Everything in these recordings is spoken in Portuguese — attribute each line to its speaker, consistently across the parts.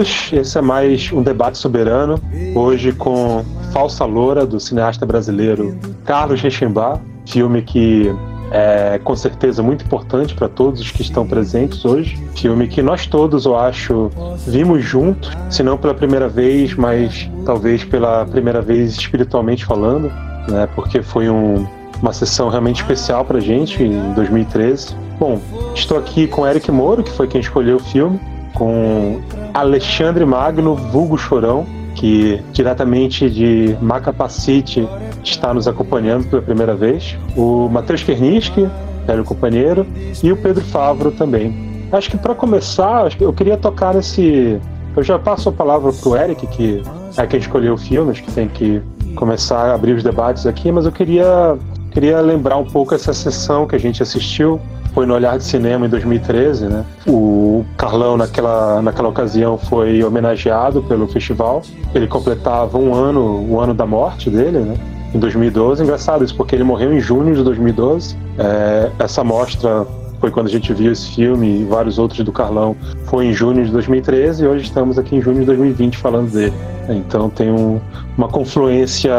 Speaker 1: Todos, esse é mais um debate soberano, hoje com Falsa Loura, do cineasta brasileiro Carlos Reichenbach, filme que é com certeza muito importante para todos os que estão presentes hoje. Filme que nós todos, eu acho, vimos juntos, se não pela primeira vez, mas talvez pela primeira vez espiritualmente falando, né? Porque foi um, uma sessão realmente especial para gente em 2013. Bom, estou aqui com Eric Moro, que foi quem escolheu o filme, com Alexandre Magno, vulgo Chorão, que diretamente de Macapacite está nos acompanhando pela primeira vez, o Matheus Kerniski, velho companheiro, e o Pedro Favro também. Acho que para começar, eu queria tocar nesse. Eu já passo a palavra pro Eric, que é quem escolheu o filme, acho que tem que começar a abrir os debates aqui, mas eu queria, queria lembrar um pouco essa sessão que a gente assistiu foi no Olhar de Cinema em 2013, né? O Carlão, naquela, naquela ocasião, foi homenageado pelo festival. Ele completava um ano, o ano da morte dele, né? Em 2012. Engraçado isso, porque ele morreu em junho de 2012. É, essa mostra foi quando a gente viu esse filme e vários outros do Carlão. Foi em junho de 2013 e hoje estamos aqui em junho de 2020 falando dele. Então tem um, uma confluência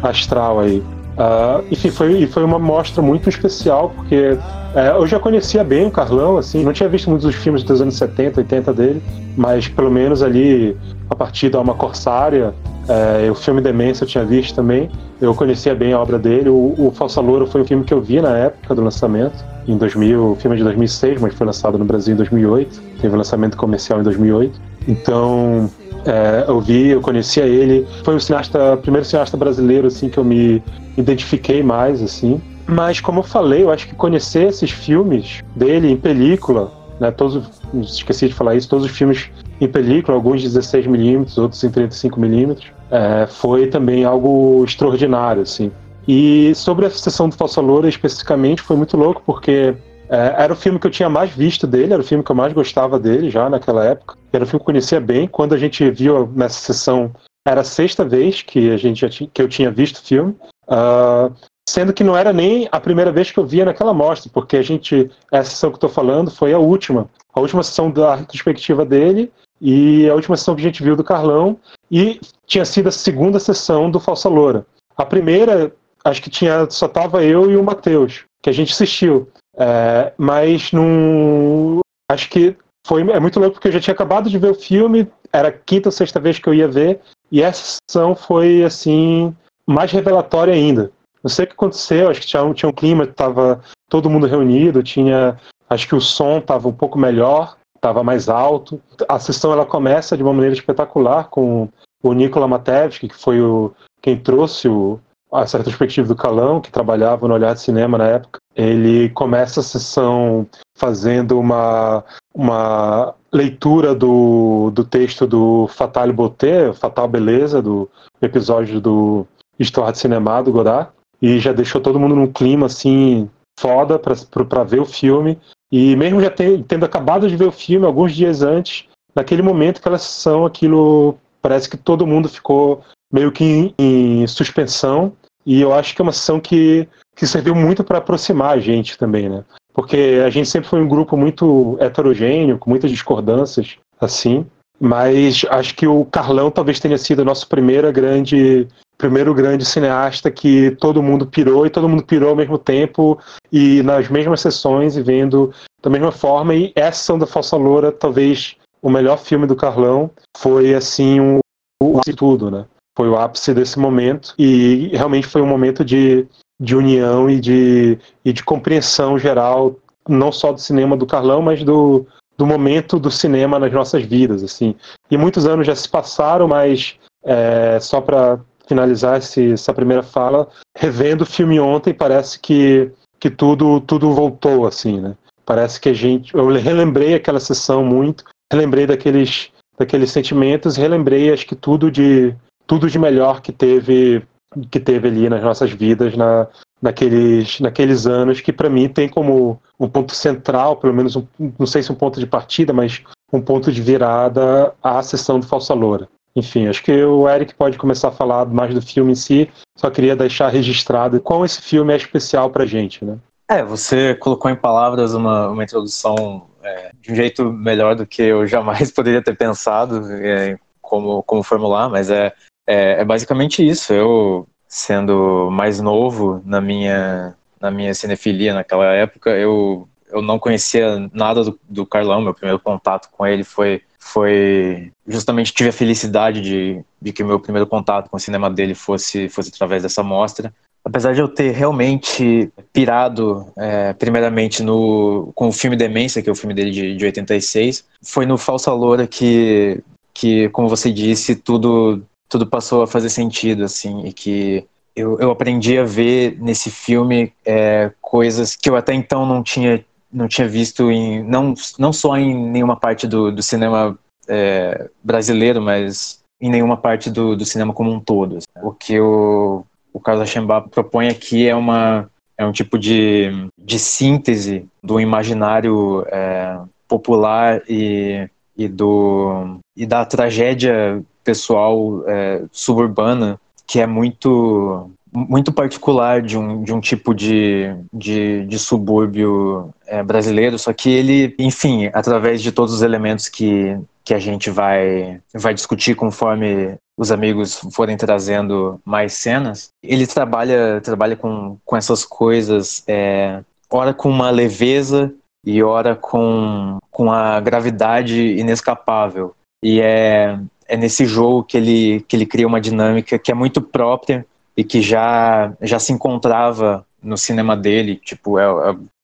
Speaker 1: astral aí. Uh, enfim, foi, foi uma mostra muito especial, porque é, eu já conhecia bem o Carlão, assim, não tinha visto muitos dos filmes dos anos 70, 80 dele, mas pelo menos ali, a partir da Alma Corsária, é, o filme Demência eu tinha visto também, eu conhecia bem a obra dele. O, o Falsa Loura foi um filme que eu vi na época do lançamento, em 2000, o filme é de 2006, mas foi lançado no Brasil em 2008, teve lançamento comercial em 2008. Então, é, eu vi, eu conhecia ele. Foi o cineasta, primeiro cineasta brasileiro assim que eu me identifiquei mais assim. Mas como eu falei, eu acho que conhecer esses filmes dele em película, né, todos, esqueci de falar isso, todos os filmes em película, alguns 16 milímetros, outros em 35 milímetros, é, foi também algo extraordinário, assim. E sobre a sessão do Falsa Loura especificamente, foi muito louco, porque é, era o filme que eu tinha mais visto dele, era o filme que eu mais gostava dele já naquela época. Era o filme que eu conhecia bem. Quando a gente viu nessa sessão, era a sexta vez que, a gente tinha, que eu tinha visto o filme. Uh, sendo que não era nem a primeira vez que eu via naquela mostra, porque a gente, essa sessão que eu tô falando foi a última. A última sessão da retrospectiva dele e a última sessão que a gente viu do Carlão e tinha sido a segunda sessão do Falsa Loura. A primeira, acho que tinha só tava eu e o Matheus, que a gente assistiu. É, mas não. Acho que foi é muito louco porque eu já tinha acabado de ver o filme, era a quinta ou sexta vez que eu ia ver, e essa sessão foi assim mais revelatória ainda. Não sei o que aconteceu, acho que tinha, tinha um clima, estava todo mundo reunido, tinha. Acho que o som estava um pouco melhor, estava mais alto. A sessão ela começa de uma maneira espetacular com o Nikola Matevski, que foi o, quem trouxe o, essa retrospectiva do Calão, que trabalhava no Olhar de Cinema na época. Ele começa a sessão fazendo uma, uma leitura do, do texto do Fatal Beauté, Fatal Beleza, do episódio do História de Cinema do Godard e já deixou todo mundo num clima assim foda para ver o filme. E mesmo já ter, tendo acabado de ver o filme alguns dias antes, naquele momento, aquela sessão, aquilo parece que todo mundo ficou meio que em, em suspensão. E eu acho que é uma sessão que, que serviu muito para aproximar a gente também, né? Porque a gente sempre foi um grupo muito heterogêneo, com muitas discordâncias, assim. Mas acho que o Carlão talvez tenha sido a nossa primeira grande primeiro grande cineasta que todo mundo pirou e todo mundo pirou ao mesmo tempo e nas mesmas sessões e vendo da mesma forma. E essa sessão da Falsa Loura, talvez o melhor filme do Carlão, foi assim o, o ápice de tudo, né? Foi o ápice desse momento e realmente foi um momento de, de união e de, e de compreensão geral, não só do cinema do Carlão, mas do, do momento do cinema nas nossas vidas, assim. E muitos anos já se passaram, mas é, só para finalizar esse, essa primeira fala, revendo o filme ontem, parece que, que tudo, tudo voltou, assim, né? Parece que a gente. Eu relembrei aquela sessão muito, relembrei daqueles, daqueles sentimentos, relembrei, acho que tudo de, tudo de melhor que teve, que teve ali nas nossas vidas na, naqueles, naqueles anos, que para mim tem como um ponto central, pelo menos, um, não sei se um ponto de partida, mas um ponto de virada a sessão do Falsa Loura. Enfim, acho que o Eric pode começar a falar mais do filme em si. Só queria deixar registrado qual esse filme é especial pra gente, né?
Speaker 2: É, você colocou em palavras uma, uma introdução é, de um jeito melhor do que eu jamais poderia ter pensado é, como, como formular, mas é, é, é, basicamente isso. Eu, sendo mais novo na minha, na minha cinefilia naquela época, eu, eu não conhecia nada do, do Carlão. Meu primeiro contato com ele foi, foi justamente tive a felicidade de, de que meu primeiro contato com o cinema dele fosse, fosse através dessa mostra apesar de eu ter realmente pirado, é, primeiramente no, com o filme Demência, que é o filme dele de, de 86, foi no Falsa Loura que, que, como você disse, tudo, tudo passou a fazer sentido, assim, e que eu, eu aprendi a ver nesse filme é, coisas que eu até então não tinha, não tinha visto em, não, não só em nenhuma parte do, do cinema é, brasileiro, mas em nenhuma parte do, do cinema como um todo. O que eu o Carlos Achembá propõe aqui é uma é um tipo de, de síntese do imaginário é, popular e, e, do, e da tragédia pessoal é, suburbana que é muito muito particular de um, de um tipo de, de, de subúrbio é, brasileiro, só que ele, enfim, através de todos os elementos que, que a gente vai, vai discutir conforme os amigos forem trazendo mais cenas, ele trabalha, trabalha com, com essas coisas, é, ora com uma leveza e ora com, com a gravidade inescapável. E é, é nesse jogo que ele, que ele cria uma dinâmica que é muito própria e que já, já se encontrava no cinema dele, tipo, é,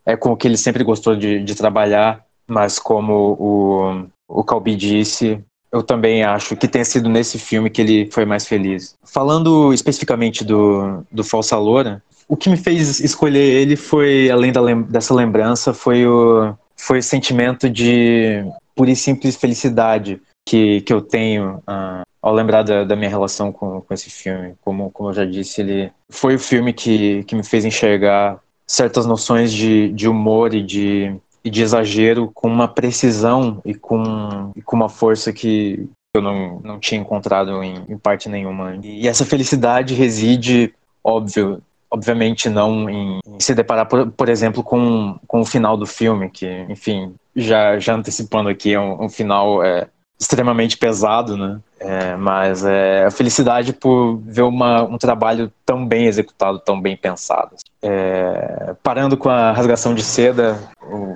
Speaker 2: é, é com o que ele sempre gostou de, de trabalhar, mas como o, o Calbi disse, eu também acho que tenha sido nesse filme que ele foi mais feliz. Falando especificamente do, do Falsa Loura, o que me fez escolher ele foi, além da, dessa lembrança, foi o, foi o sentimento de pura e simples felicidade que, que eu tenho uh, ao lembrar da, da, minha relação com, com esse filme. Como, como eu já disse, ele foi o filme que, que me fez enxergar certas noções de, de humor e de, e de exagero com uma precisão e com, e com uma força que eu não, não tinha encontrado em, em parte nenhuma. E essa felicidade reside, óbvio, obviamente não em, em, se deparar, por, por exemplo, com, com o final do filme, que, enfim, já, já antecipando aqui, é um, um final é, extremamente pesado, né? É, mas é a felicidade por ver uma, um trabalho tão bem executado, tão bem pensado. É, parando com a rasgação de seda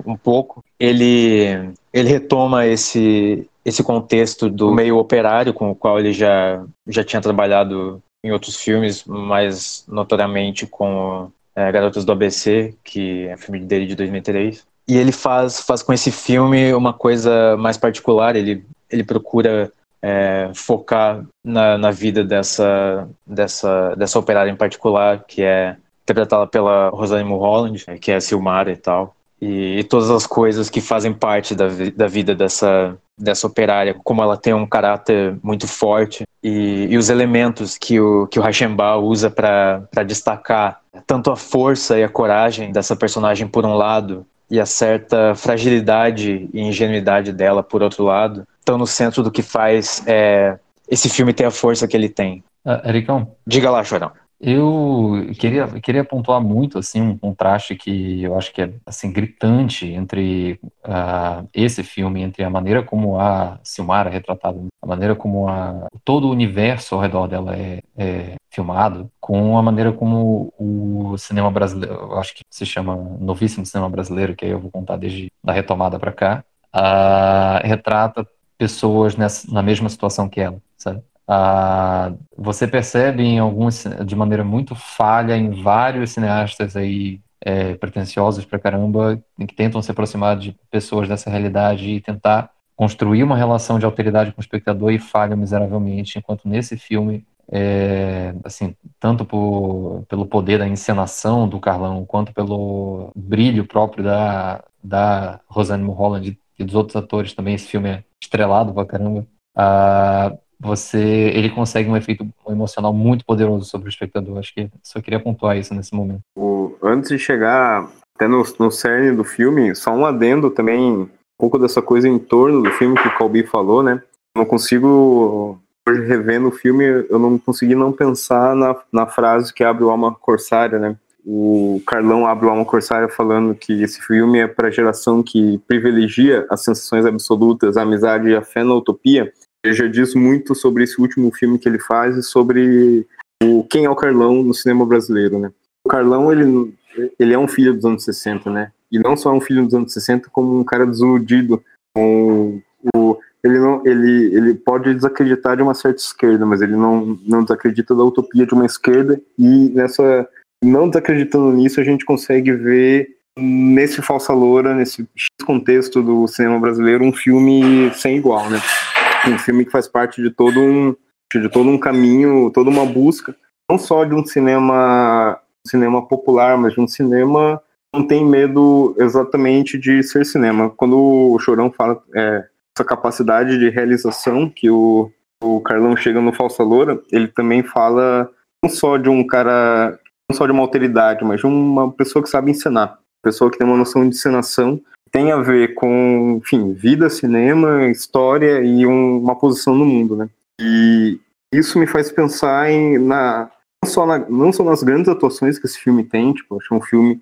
Speaker 2: um, pouco, ele, ele retoma esse, esse contexto do meio operário com o qual ele já, já tinha trabalhado em outros filmes, mais notoriamente com é, Garotas do ABC, que é um filme dele de 2003. E ele faz, faz com esse filme uma coisa mais particular, ele ele procura é, focar na, na, vida dessa, dessa, dessa operária em particular, que é interpretada pela Rosane Mulholland, que é a Silmara e tal. E, e, todas as coisas que fazem parte da, da vida dessa, dessa operária, como ela tem um caráter muito forte e, e os elementos que o, que o Rachemba usa para destacar tanto a força e a coragem dessa personagem por um lado e a certa fragilidade e ingenuidade dela por outro lado, estão no centro do que faz é, esse filme ter a força que ele tem.
Speaker 3: Uh, Ericão?
Speaker 2: Diga lá, Chorão.
Speaker 3: Eu queria, queria pontuar muito assim um contraste que eu acho que é assim gritante entre uh, esse filme, entre a maneira como a Silmara é retratada, a maneira como a, todo o universo ao redor dela é, é filmado, com a maneira como o cinema brasileiro, eu acho que se chama novíssimo cinema brasileiro, que aí eu vou contar desde a retomada para cá, uh, retrata pessoas nessa, na mesma situação que ela, sabe? Ah, você percebe em alguns, de maneira muito falha em vários cineastas aí é, pretensiosos pra caramba, que tentam se aproximar de pessoas dessa realidade e tentar construir uma relação de alteridade com o espectador e falham miseravelmente, enquanto nesse filme, é, assim, tanto por, pelo poder da encenação do Carlão, quanto pelo brilho próprio da, da Rosane Mulholland e dos outros atores também, esse filme é estrelado pra caramba, uh, você, ele consegue um efeito emocional muito poderoso sobre o espectador. Acho que só queria pontuar isso nesse momento.
Speaker 4: O, antes de chegar até no, no cerne do filme, só um adendo também, um pouco dessa coisa em torno do filme que o Colby falou, né? Não consigo, hoje revendo o filme, eu não consegui não pensar na, na frase que abre o Alma Corsária, né? o Carlão abre o Alma Corsária falando que esse filme é para a geração que privilegia as sensações absolutas, a amizade e a fé na utopia. Ele já diz muito sobre esse último filme que ele faz e sobre o quem é o Carlão no cinema brasileiro, né? O Carlão, ele, ele é um filho dos anos 60, né? E não só um filho dos anos 60, como um cara desiludido o ele não ele ele pode desacreditar de uma certa esquerda, mas ele não não desacredita da utopia de uma esquerda e nessa não desacreditando nisso a gente consegue ver nesse falsa loura, nesse contexto do cinema brasileiro, um filme sem igual, né? Um filme que faz parte de todo um de todo um caminho, toda uma busca, não só de um cinema cinema popular, mas de um cinema não tem medo exatamente de ser cinema. Quando o Chorão fala é, essa capacidade de realização que o, o Carlão chega no Falsa Loura, ele também fala não só de um cara, não só de uma alteridade, mas de uma pessoa que sabe encenar, pessoa que tem uma noção de encenação, tem a ver com, enfim, vida, cinema, história e um, uma posição no mundo, né? E isso me faz pensar em na não só, na, não só nas grandes atuações que esse filme tem, tipo, acho um filme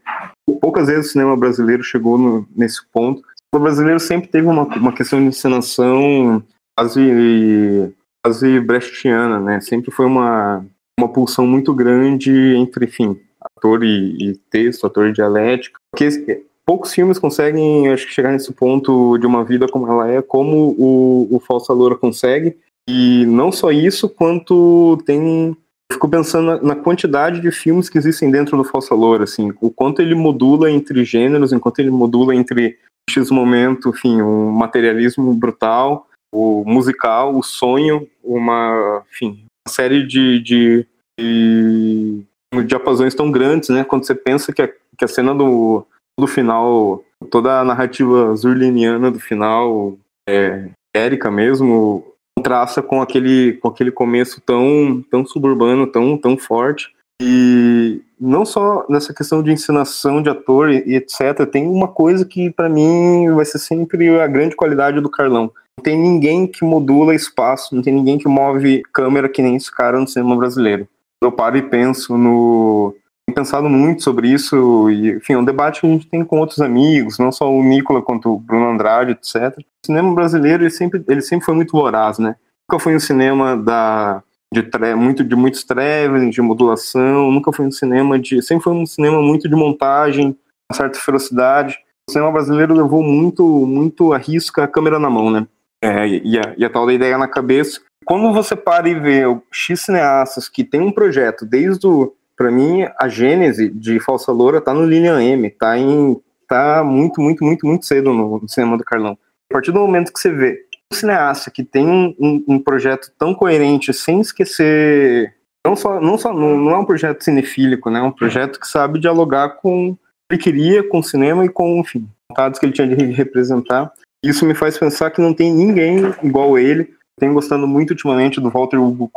Speaker 4: poucas vezes o cinema brasileiro chegou no, nesse ponto o brasileiro sempre teve uma, uma questão de encenação quase, quase brechtiana, né? Sempre foi uma, uma pulsão muito grande entre, enfim, ator e, e texto, ator e dialética. Porque poucos filmes conseguem, acho que, chegar nesse ponto de uma vida como ela é, como o, o Falsa Loura consegue. E não só isso, quanto tem. Fico pensando na, na quantidade de filmes que existem dentro do Falsa Loura, assim, o quanto ele modula entre gêneros, enquanto ele modula entre X momento, enfim, um materialismo brutal, o musical, o sonho, uma, enfim, uma série de, de, de diapasões tão grandes, né? Quando você pensa que a, que a cena do, do final, toda a narrativa zurliniana do final, é, Érica mesmo, contrasta com aquele, com aquele começo tão, tão suburbano, tão, tão forte. E não só nessa questão de ensinação de ator e, etc, tem uma coisa que para mim vai ser sempre a grande qualidade do Carlão. Não tem ninguém que modula espaço, não tem ninguém que move câmera que nem esse cara no cinema brasileiro. Eu paro e penso no pensado muito sobre isso e, enfim, é um debate que a gente tem com outros amigos, não só o Nicola quanto o Bruno Andrade, etc. O cinema brasileiro ele sempre, ele sempre foi muito voraz, né? Nunca foi um cinema da de tre muito de muitos traveling, de modulação, nunca foi um cinema de, sempre foi um cinema muito de montagem, uma certa ferocidade. O cinema brasileiro levou muito, muito a risca a câmera na mão, né? É, e, a, e a tal da ideia na cabeça. Quando você para e vê X cineastas que tem um projeto desde o, para mim, a gênese de Falsa Loura tá no Lilian M, tá em, tá muito, muito, muito, muito cedo no, no cinema do Carlão. A partir do momento que você vê um cineasta que tem um, um, um, projeto tão coerente, sem esquecer. Não, só, não, só, não, não é um projeto cinefílico, né? É um projeto que sabe dialogar com o que ele queria, com o cinema e com, enfim, vontades que ele tinha de representar. Isso me faz pensar que não tem ninguém igual ele. Tenho gostado muito ultimamente do Walter Hugo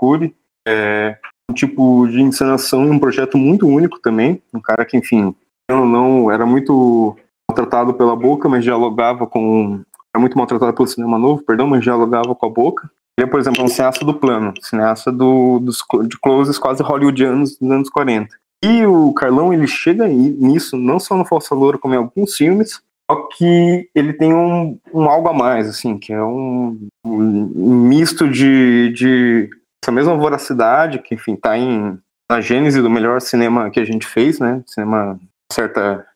Speaker 4: É um tipo de encenação e um projeto muito único também. Um cara que, enfim, não, não era muito maltratado pela boca, mas dialogava com era muito maltratado pelo cinema novo, perdão, mas dialogava com a boca. Ele é, por exemplo, um cineasta do plano, cineasta do, dos, de closes quase hollywoodianos dos anos 40. E o Carlão, ele chega nisso, não só no Falsa Loura, como em alguns filmes, só que ele tem um, um algo a mais, assim, que é um, um misto de, de essa mesma voracidade, que, enfim, tá em, na gênese do melhor cinema que a gente fez, né, cinema, certa,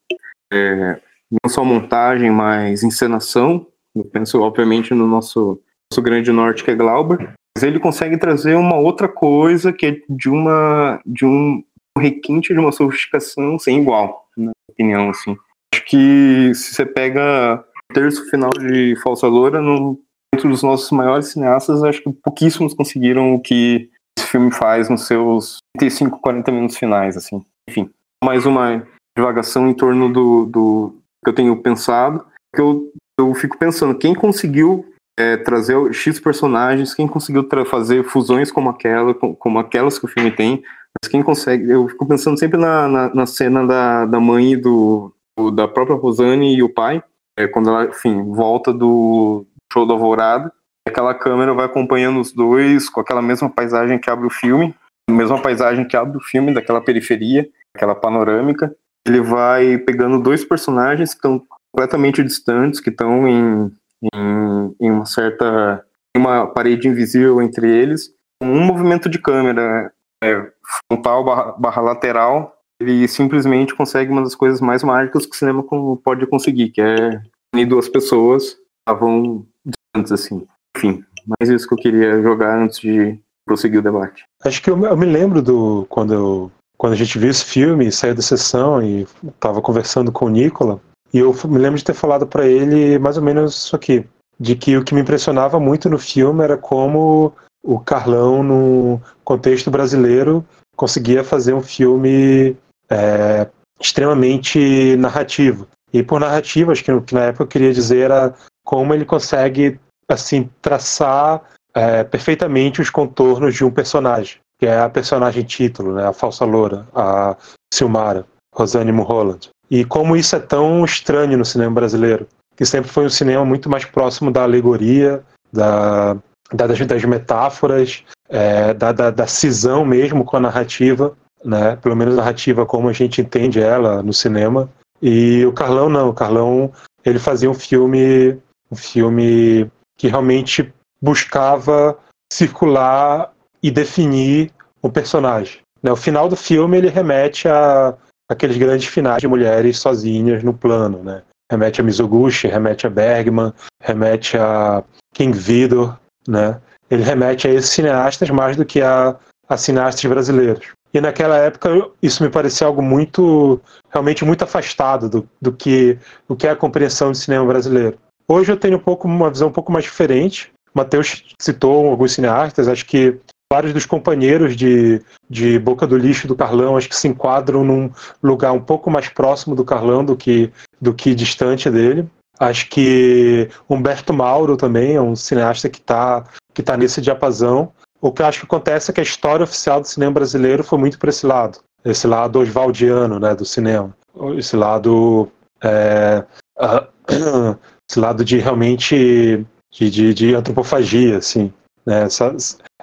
Speaker 4: é, não só montagem, mas encenação, eu penso, obviamente, no nosso, nosso grande norte, que é Glauber. Mas ele consegue trazer uma outra coisa que é de uma de um requinte de uma sofisticação sem igual, na minha opinião, assim. Acho que se você pega terço final de Falsa Loura, no, dentro dos nossos maiores cineastas, acho que pouquíssimos conseguiram o que esse filme faz nos seus 35, 40 minutos finais, assim. Enfim, mais uma divagação em torno do, do que eu tenho pensado, que eu eu fico pensando, quem conseguiu é, trazer X personagens, quem conseguiu fazer fusões como aquela, como aquelas que o filme tem, mas quem consegue, eu fico pensando sempre na, na, na cena da, da mãe do, do, da própria Rosane e o pai, é, quando ela, enfim, volta do show da Alvorada, aquela câmera vai acompanhando os dois com aquela mesma paisagem que abre o filme, a mesma paisagem que abre o filme daquela periferia, aquela panorâmica, ele vai pegando dois personagens que estão completamente distantes, que estão em, em, em, uma certa uma parede invisível entre eles, um movimento de câmera é, frontal barra, barra, lateral, ele simplesmente consegue uma das coisas mais mágicas que o cinema pode conseguir, que é unir duas pessoas estavam distantes assim. Enfim, mais isso que eu queria jogar antes de prosseguir o debate.
Speaker 1: Acho que eu, eu me lembro do quando eu, quando a gente viu esse filme, saiu da sessão e estava conversando com o Nicola, e eu me lembro de ter falado para ele mais ou menos isso aqui, de que o que me impressionava muito no filme era como o Carlão, no contexto brasileiro, conseguia fazer um filme é, extremamente narrativo. E por narrativa, acho que, que na época eu queria dizer era como ele consegue assim traçar é, perfeitamente os contornos de um personagem, que é a personagem título, né, a falsa loura, a Silmara, Rosane Mulholland. E como isso é tão estranho no cinema brasileiro, que sempre foi um cinema muito mais próximo da alegoria, da, da das, das, metáforas, é, da, da, da cisão mesmo com a narrativa, né? pelo menos a narrativa como a gente entende ela no cinema. E o Carlão não, o Carlão ele fazia um filme, um filme que realmente buscava circular e definir o personagem. Né? O final do filme ele remete a aqueles grandes finais de mulheres sozinhas no plano, né? Remete a Mizoguchi, remete a Bergman, remete a King Vidor, né? Ele remete a esses cineastas mais do que a, a cineastas brasileiros. E naquela época isso me parecia algo muito, realmente muito afastado do, do, que, do que é a compreensão do cinema brasileiro. Hoje eu tenho um pouco, uma visão um pouco mais diferente. Matheus citou alguns cineastas, acho que vários dos companheiros de, de Boca do Lixo do Carlão acho que se enquadram num lugar um pouco mais próximo do Carlão do que, do que distante dele. Acho que Humberto Mauro também é um cineasta que está que tá nesse diapasão. O que eu acho que acontece é que a história oficial do cinema brasileiro foi muito para esse lado, esse lado oswaldiano né, do cinema, esse lado, é, uh, esse lado de realmente de, de, de antropofagia, assim, né, essa,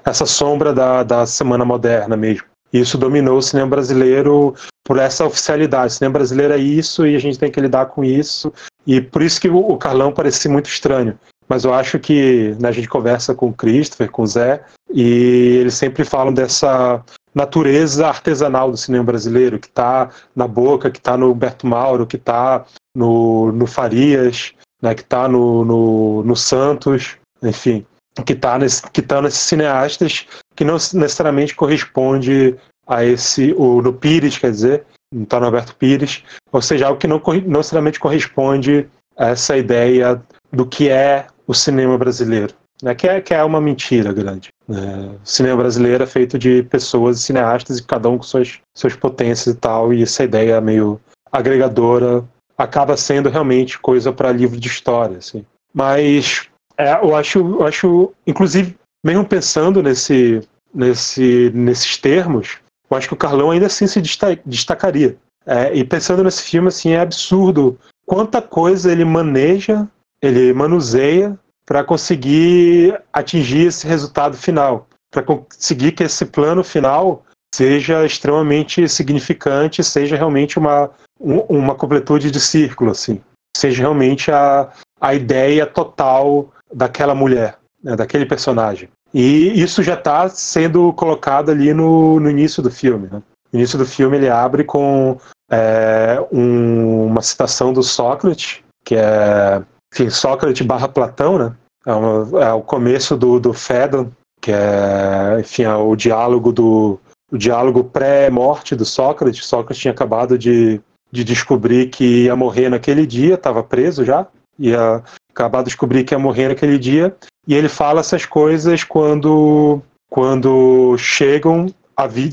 Speaker 1: essa sombra da, da semana moderna mesmo. Isso dominou o cinema brasileiro por essa oficialidade. O cinema brasileiro é isso e a gente tem que lidar com isso. E por isso que o, o Carlão parecia muito estranho mas eu acho que né, a gente conversa com o Christopher, com o Zé, e eles sempre falam dessa natureza artesanal do cinema brasileiro, que está na Boca, que está no Humberto Mauro, que está no, no Farias, né, que está no, no, no, Santos, enfim, que está nesse, que tá nesses cineastas que não necessariamente corresponde a esse, o, no Pires, quer dizer, não está no Alberto Pires, ou seja, algo que não, não necessariamente corresponde a essa ideia do que é o cinema brasileiro, né? que, é, que é uma mentira grande. Né? O cinema brasileiro é feito de pessoas cineastas e cada um com suas, suas potências e tal, e essa ideia meio agregadora acaba sendo realmente coisa para livro de história. Assim. Mas é, eu, acho, eu acho, inclusive, mesmo pensando nesse, nesse, nesses termos, eu acho que o Carlão ainda assim se destacaria. É, e pensando nesse filme, assim, é absurdo quanta coisa ele maneja, ele manuseia para conseguir atingir esse resultado final, para conseguir que esse plano final seja extremamente significante, seja realmente uma, uma completude de círculo, assim, seja realmente a, a ideia total daquela mulher, né, daquele personagem. E isso já está sendo colocado ali no, no início do filme. Né? No início do filme ele abre com é, um, uma citação do Sócrates, que é enfim, Sócrates barra Platão, né? É, uma, é o começo do, do Fedon, que é, enfim, é o diálogo do o diálogo pré-morte do Sócrates. Sócrates tinha acabado de, de descobrir que ia morrer naquele dia, estava preso já, ia acabar de descobrir que ia morrer naquele dia, e ele fala essas coisas quando quando chegam,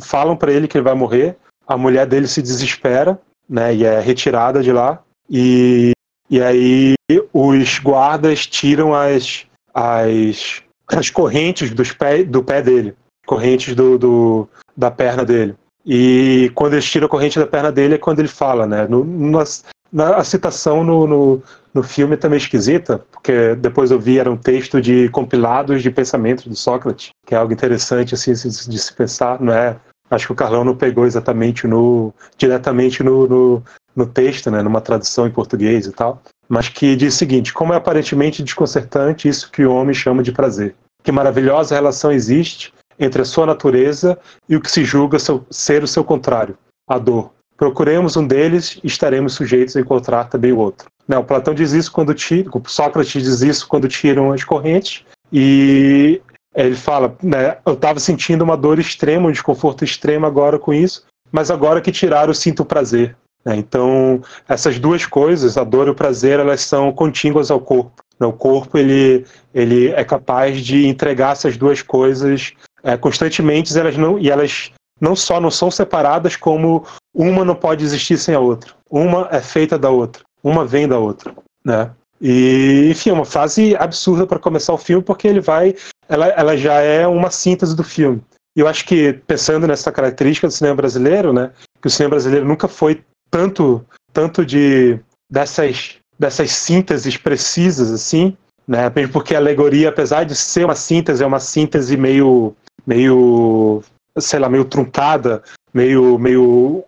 Speaker 1: falam para ele que ele vai morrer, a mulher dele se desespera, né, e é retirada de lá, e e aí os guardas tiram as, as, as correntes dos pé, do pé dele, correntes do, do, da perna dele. E quando eles tiram a corrente da perna dele é quando ele fala, né? No, na, na, a citação no, no, no filme é também esquisita, porque depois eu vi era um texto de compilados de pensamentos do Sócrates, que é algo interessante assim de se pensar, não é acho que o Carlão não pegou exatamente no diretamente no, no, no texto, né, numa tradução em português e tal, mas que diz o seguinte: como é aparentemente desconcertante isso que o homem chama de prazer. Que maravilhosa relação existe entre a sua natureza e o que se julga ser o seu contrário, a dor. Procuremos um deles e estaremos sujeitos a encontrar também o outro. Não, Platão diz isso quando tira, Sócrates diz isso quando tiram as correntes, e ele fala, né, eu estava sentindo uma dor extrema, um desconforto extremo agora com isso, mas agora que tiraram, sinto prazer. Né? Então, essas duas coisas, a dor e o prazer, elas são contíguas ao corpo. Né? O corpo ele, ele é capaz de entregar essas duas coisas é, constantemente, elas não, e elas não só não são separadas, como uma não pode existir sem a outra. Uma é feita da outra, uma vem da outra, né? E, enfim, é uma frase absurda para começar o filme, porque ele vai. Ela, ela já é uma síntese do filme. E eu acho que, pensando nessa característica do cinema brasileiro, né? Que o cinema brasileiro nunca foi tanto, tanto de dessas, dessas sínteses precisas, assim, né? Porque a alegoria, apesar de ser uma síntese, é uma síntese meio, meio sei lá, meio truncada, meio, meio,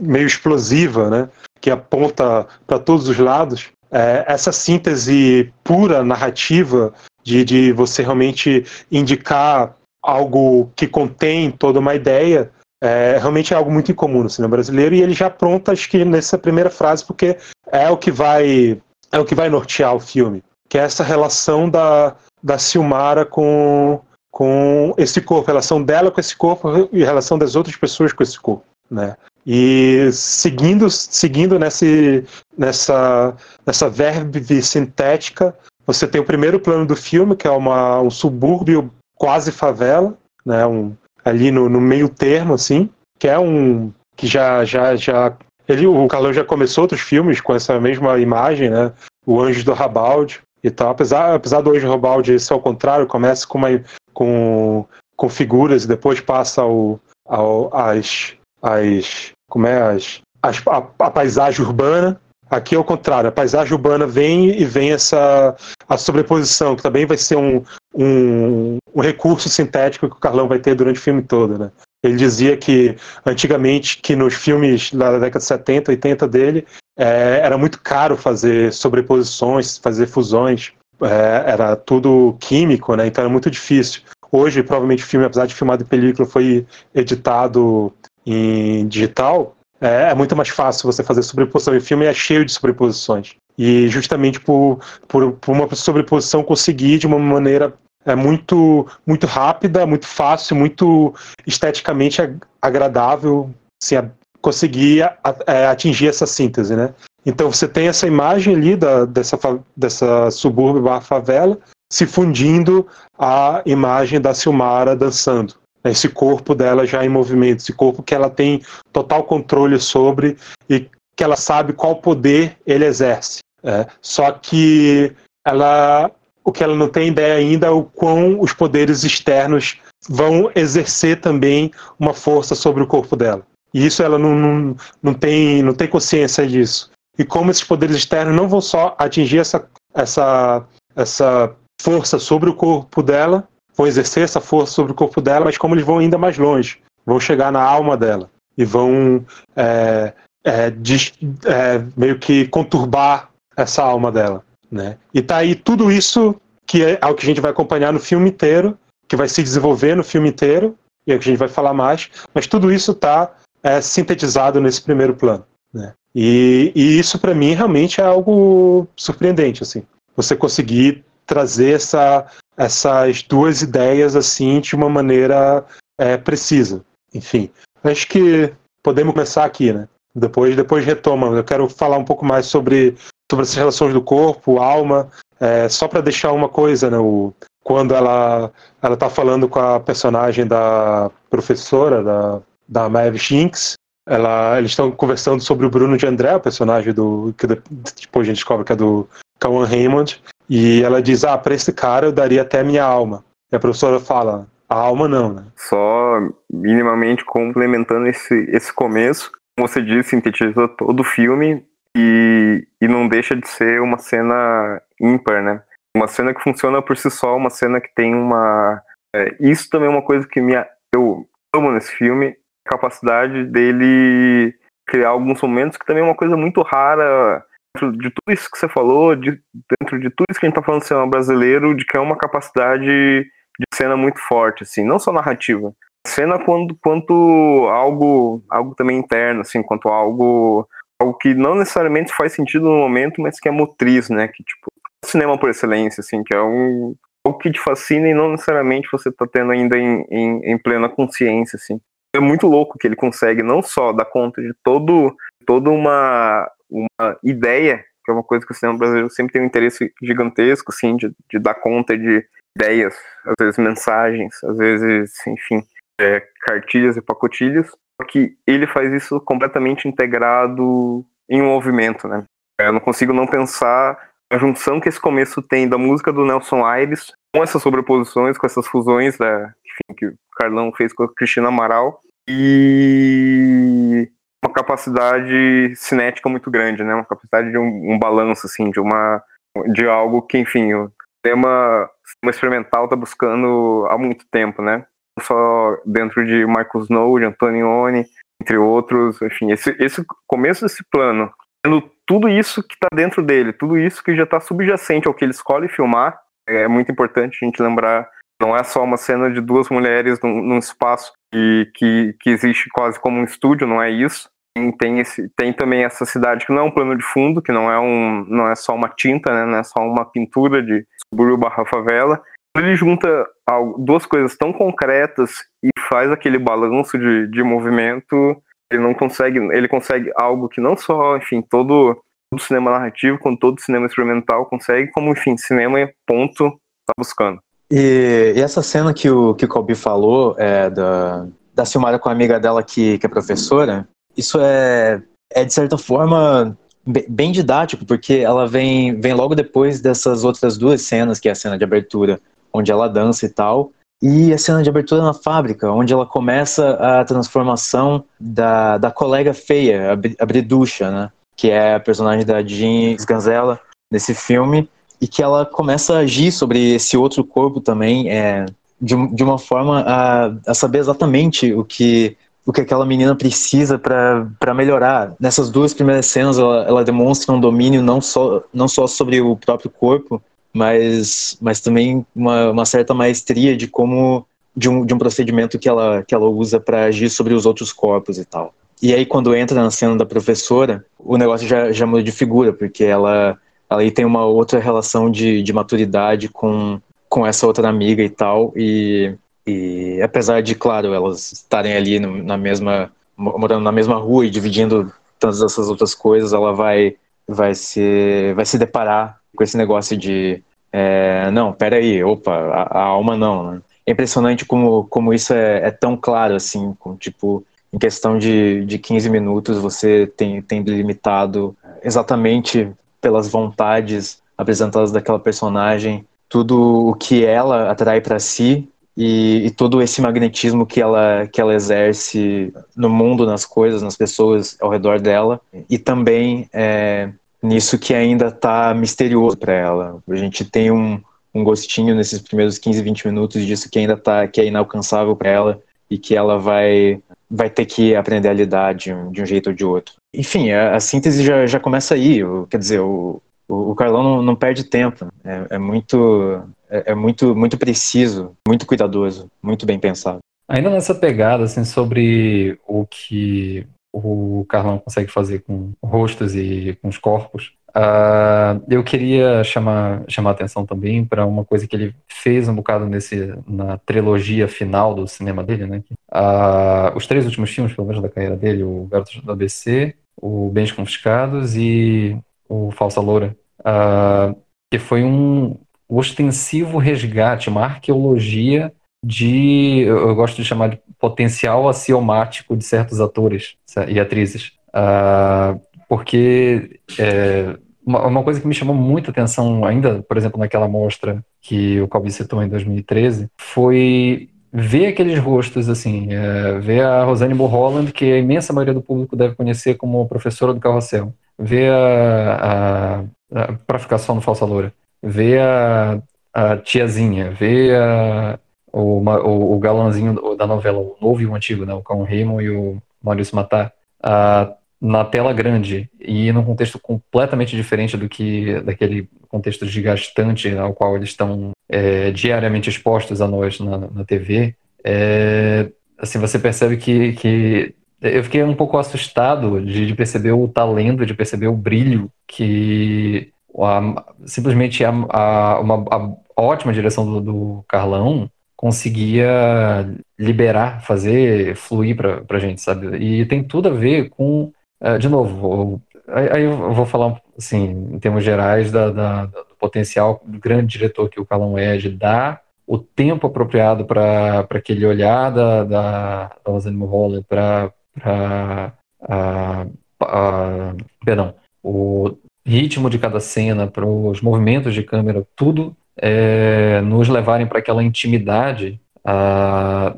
Speaker 1: meio explosiva, né? Que aponta para todos os lados. É, essa síntese pura narrativa de, de você realmente indicar algo que contém toda uma ideia é, realmente é algo muito incomum no cinema brasileiro e ele já pronta acho que nessa primeira frase porque é o que vai é o que vai nortear o filme que é essa relação da, da Silmara com com esse corpo, relação dela com esse corpo e relação das outras pessoas com esse corpo, né? E seguindo, seguindo nesse, nessa, nessa verve sintética, você tem o primeiro plano do filme, que é uma, um subúrbio quase favela, né? Um, ali no, no meio termo, assim, que é um que já já já ele o Carlão já começou outros filmes com essa mesma imagem, né? O Anjo do Rabalde e tal. Apesar apesar do Anjo do Rabalde ser ao contrário, começa com uma com, com figuras e depois passa ao, ao as, as como é? As, as a, a, paisagem urbana. Aqui é o contrário a paisagem urbana vem e vem essa a sobreposição que também vai ser um, um, um recurso sintético que o Carlão vai ter durante o filme todo né? Ele dizia que antigamente que nos filmes da década de 70, 80 dele é, era muito caro fazer sobreposições, fazer fusões é, era tudo químico, né? Então era muito difícil. Hoje, provavelmente, o filme, apesar de filmado em película, foi editado em digital. É, é muito mais fácil você fazer sobreposição. E o filme é cheio de sobreposições. E justamente por, por, por uma sobreposição conseguir de uma maneira é muito muito rápida, muito fácil, muito esteticamente agradável, assim, conseguir é, atingir essa síntese, né? Então você tem essa imagem ali da, dessa, dessa subúrbio barra favela se fundindo à imagem da Silmara dançando. Esse corpo dela já em movimento, esse corpo que ela tem total controle sobre e que ela sabe qual poder ele exerce. É. Só que ela, o que ela não tem ideia ainda é o quão os poderes externos vão exercer também uma força sobre o corpo dela. E isso ela não, não, não, tem, não tem consciência disso e como esses poderes externos não vão só atingir essa, essa, essa força sobre o corpo dela, vão exercer essa força sobre o corpo dela, mas como eles vão ainda mais longe, vão chegar na alma dela e vão é, é, é, meio que conturbar essa alma dela. Né? E tá aí tudo isso que é, é o que a gente vai acompanhar no filme inteiro, que vai se desenvolver no filme inteiro, e é o que a gente vai falar mais, mas tudo isso está é, sintetizado nesse primeiro plano. Né? E, e isso para mim realmente é algo surpreendente, assim. Você conseguir trazer essa, essas duas ideias assim de uma maneira é, precisa. Enfim, acho que podemos começar aqui, né? Depois, depois retoma. Eu quero falar um pouco mais sobre, sobre essas relações do corpo, alma. É, só para deixar uma coisa, né? O, quando ela ela está falando com a personagem da professora da da Maeve Shinks, ela, eles estão conversando sobre o Bruno de André, o personagem do. que depois a gente descobre que é do Kawan Raymond. E ela diz: Ah, pra esse cara eu daria até minha alma. E a professora fala: A alma não, né?
Speaker 4: Só minimamente complementando esse, esse começo, você disse, sintetiza todo o filme e, e não deixa de ser uma cena ímpar, né? Uma cena que funciona por si só, uma cena que tem uma. É, isso também é uma coisa que me, eu amo nesse filme, capacidade dele criar alguns momentos, que também é uma coisa muito rara dentro de tudo isso que você falou, de, dentro de tudo isso que a gente tá falando do cinema brasileiro, de que é uma capacidade de cena muito forte, assim, não só narrativa. Cena quanto, quanto algo, algo também interno, assim, quanto algo, algo que não necessariamente faz sentido no momento, mas que é motriz, né? Que, tipo, cinema por excelência, assim, que é um, algo que te fascina e não necessariamente você tá tendo ainda em, em, em plena consciência, assim. É muito louco que ele consegue não só dar conta de todo, toda uma, uma ideia, que é uma coisa que o cinema brasileiro sempre tem um interesse gigantesco, assim, de, de dar conta de ideias, às vezes mensagens, às vezes, enfim, é, cartilhas e pacotilhos, só que ele faz isso completamente integrado em um movimento, né? Eu não consigo não pensar a junção que esse começo tem da música do Nelson Aires com essas sobreposições, com essas fusões da, enfim, que o Carlão fez com a Cristina Amaral e uma capacidade cinética muito grande, né? Uma capacidade de um, um balanço, assim, de uma de algo que, enfim, o tema, tema experimental está buscando há muito tempo, né? Não só dentro de Michael Snow, de Antonioni, entre outros, enfim, esse, esse começo desse plano, tendo tudo isso que está dentro dele, tudo isso que já está subjacente ao que ele escolhe filmar, é muito importante a gente lembrar. Não é só uma cena de duas mulheres num, num espaço que, que, que existe quase como um estúdio, não é isso. Tem, tem, esse, tem também essa cidade que não é um plano de fundo, que não é, um, não é só uma tinta, né, não é só uma pintura de subúrbio barra favela. Ele junta duas coisas tão concretas e faz aquele balanço de, de movimento ele não consegue, ele consegue algo que não só, enfim, todo, todo cinema narrativo, quanto todo cinema experimental consegue, como, enfim, cinema ponto tá buscando.
Speaker 2: E, e, essa cena que o, que o Colby falou, é, da, da Silmara com a amiga dela que, que é professora, isso é, é de certa forma bem didático, porque ela vem, vem logo depois dessas outras duas cenas, que é a cena de abertura, onde ela dança e tal, e a cena de abertura na fábrica, onde ela começa a transformação da, da colega feia, a Briducha, né? Que é a personagem da Jean Sganzella nesse filme, e que ela começa a agir sobre esse outro corpo também, é, de, de uma forma a, a saber exatamente o que o que aquela menina precisa para melhorar. Nessas duas primeiras cenas, ela, ela demonstra um domínio não só, não só sobre o próprio corpo, mas, mas também uma, uma certa maestria de como de um, de um procedimento que ela, que ela usa para agir sobre os outros corpos e tal. E aí quando entra na cena da professora, o negócio já, já muda de figura, porque ela, aí tem uma outra relação de, de maturidade com, com essa outra amiga e tal, e, e apesar de, claro, elas estarem ali no, na mesma, morando na mesma rua e dividindo todas essas outras coisas, ela vai, vai, se, vai se deparar com esse negócio de é, não, peraí, opa, a, a alma não. Né? É impressionante como, como isso é, é, tão claro, assim, com, tipo, em questão de, de 15 minutos você tem, tem delimitado exatamente pelas vontades apresentadas daquela personagem tudo o que ela atrai para si e, e, todo esse magnetismo que ela, que ela exerce no mundo, nas coisas, nas pessoas ao redor dela e também é, nisso que ainda está misterioso para ela. A gente tem um, um gostinho nesses primeiros 15, 20 minutos disso que ainda tá, que é inalcançável para ela e que ela vai vai ter que aprender a lidar de um, de um jeito ou de outro. Enfim, a, a síntese já, já começa aí. O, quer dizer, o, o, o Carlão não, não, perde tempo. É, é muito é, é, muito muito preciso, muito cuidadoso, muito bem pensado.
Speaker 3: Ainda nessa pegada assim sobre o que o Carlão consegue fazer com rostos e com os corpos. Uh, eu queria chamar, chamar atenção também para uma coisa que ele fez um bocado nesse, na trilogia final do cinema dele, né? Uh, os três últimos filmes, pelo menos da carreira dele, o Garotos do ABC, o Bens Confiscados e o Falsa Loura, uh, que foi um ostensivo resgate, uma arqueologia de, eu gosto de chamar de potencial axiomático de certos atores e atrizes. Porque é, uma, uma, coisa que me chamou muita atenção, ainda, por exemplo, naquela mostra que o Colby citou em 2013, foi ver aqueles rostos, assim, é, ver a Rosane Mulholland, que a imensa maioria do público deve conhecer como professora do Carrossel, ver a, a, a para ficar só no Falsa Loura, ver a, a tiazinha, ver a, o, o, o galãzinho da novela, o novo e o antigo, né? O Cão Raymond e o Maurício Matar, uh, na tela grande e num contexto completamente diferente do que daquele contexto desgastante ao qual eles estão é, diariamente expostos a nós na, na TV, é, assim você percebe que, que eu fiquei um pouco assustado de, de perceber o talento, de perceber o brilho que a, simplesmente a, a, uma a ótima direção do, do, Carlão conseguia liberar, fazer fluir para a gente, sabe? E tem tudo a ver com, uh, de novo, aí eu vou falar assim, em termos gerais da, da, do potencial do grande diretor que o Carlão é de dar o tempo apropriado para aquele olhar da, da, da Mulholland para perdão, o ritmo de cada cena, para os movimentos de câmera, tudo é, nos levarem para aquela intimidade,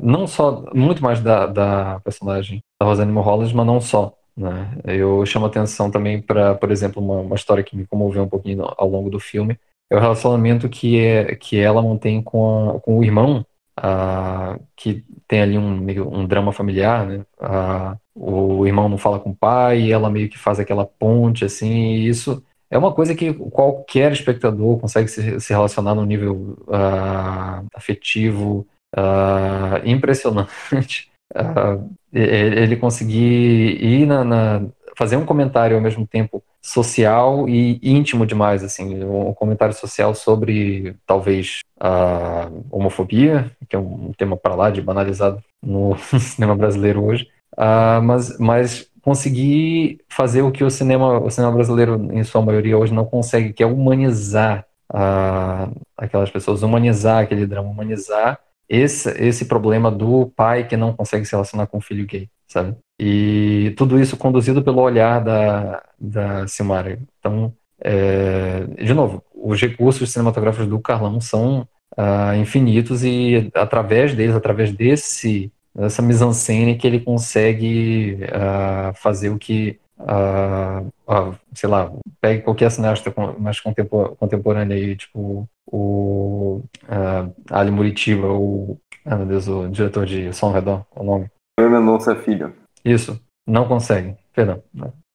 Speaker 3: não só, muito mais da, da personagem da Rosane Mulholland, mas não só. Né? Eu chamo atenção também para, por exemplo, uma, uma, história que me comoveu um pouquinho ao longo do filme, é o relacionamento que, é, que ela mantém com, a, com o irmão, uh, que tem ali um, meio, um drama familiar, né? Uh, o irmão não fala com o pai, ela meio que faz aquela ponte, assim, e isso é uma coisa que qualquer espectador consegue se, se relacionar no nível uh, afetivo impressionante. Ele conseguir ir na, na, fazer um comentário ao mesmo tempo social e íntimo demais, assim, um comentário social sobre talvez a homofobia, que é um tema para lá de banalizado no cinema brasileiro hoje, uh, mas, mas conseguir fazer o que o cinema, o cinema brasileiro em sua maioria hoje não consegue, que é humanizar uh, aquelas pessoas, humanizar aquele drama, humanizar esse, esse problema do pai que não consegue se relacionar com o filho gay, sabe? E tudo isso conduzido pelo olhar da, da Silmara. Então, é, de novo, os recursos cinematográficos do Carlão são uh, infinitos e através deles, através desse dessa mise-en-scène que ele consegue uh, fazer o que uh, sei lá, pegue qualquer cineasta mais contemporâneo aí, tipo o uh, Ali Muritiba, o, ah, meu Deus, o diretor de Som Redor, o nome?
Speaker 4: Ana Nossa Filho.
Speaker 3: Isso, não consegue, perdão.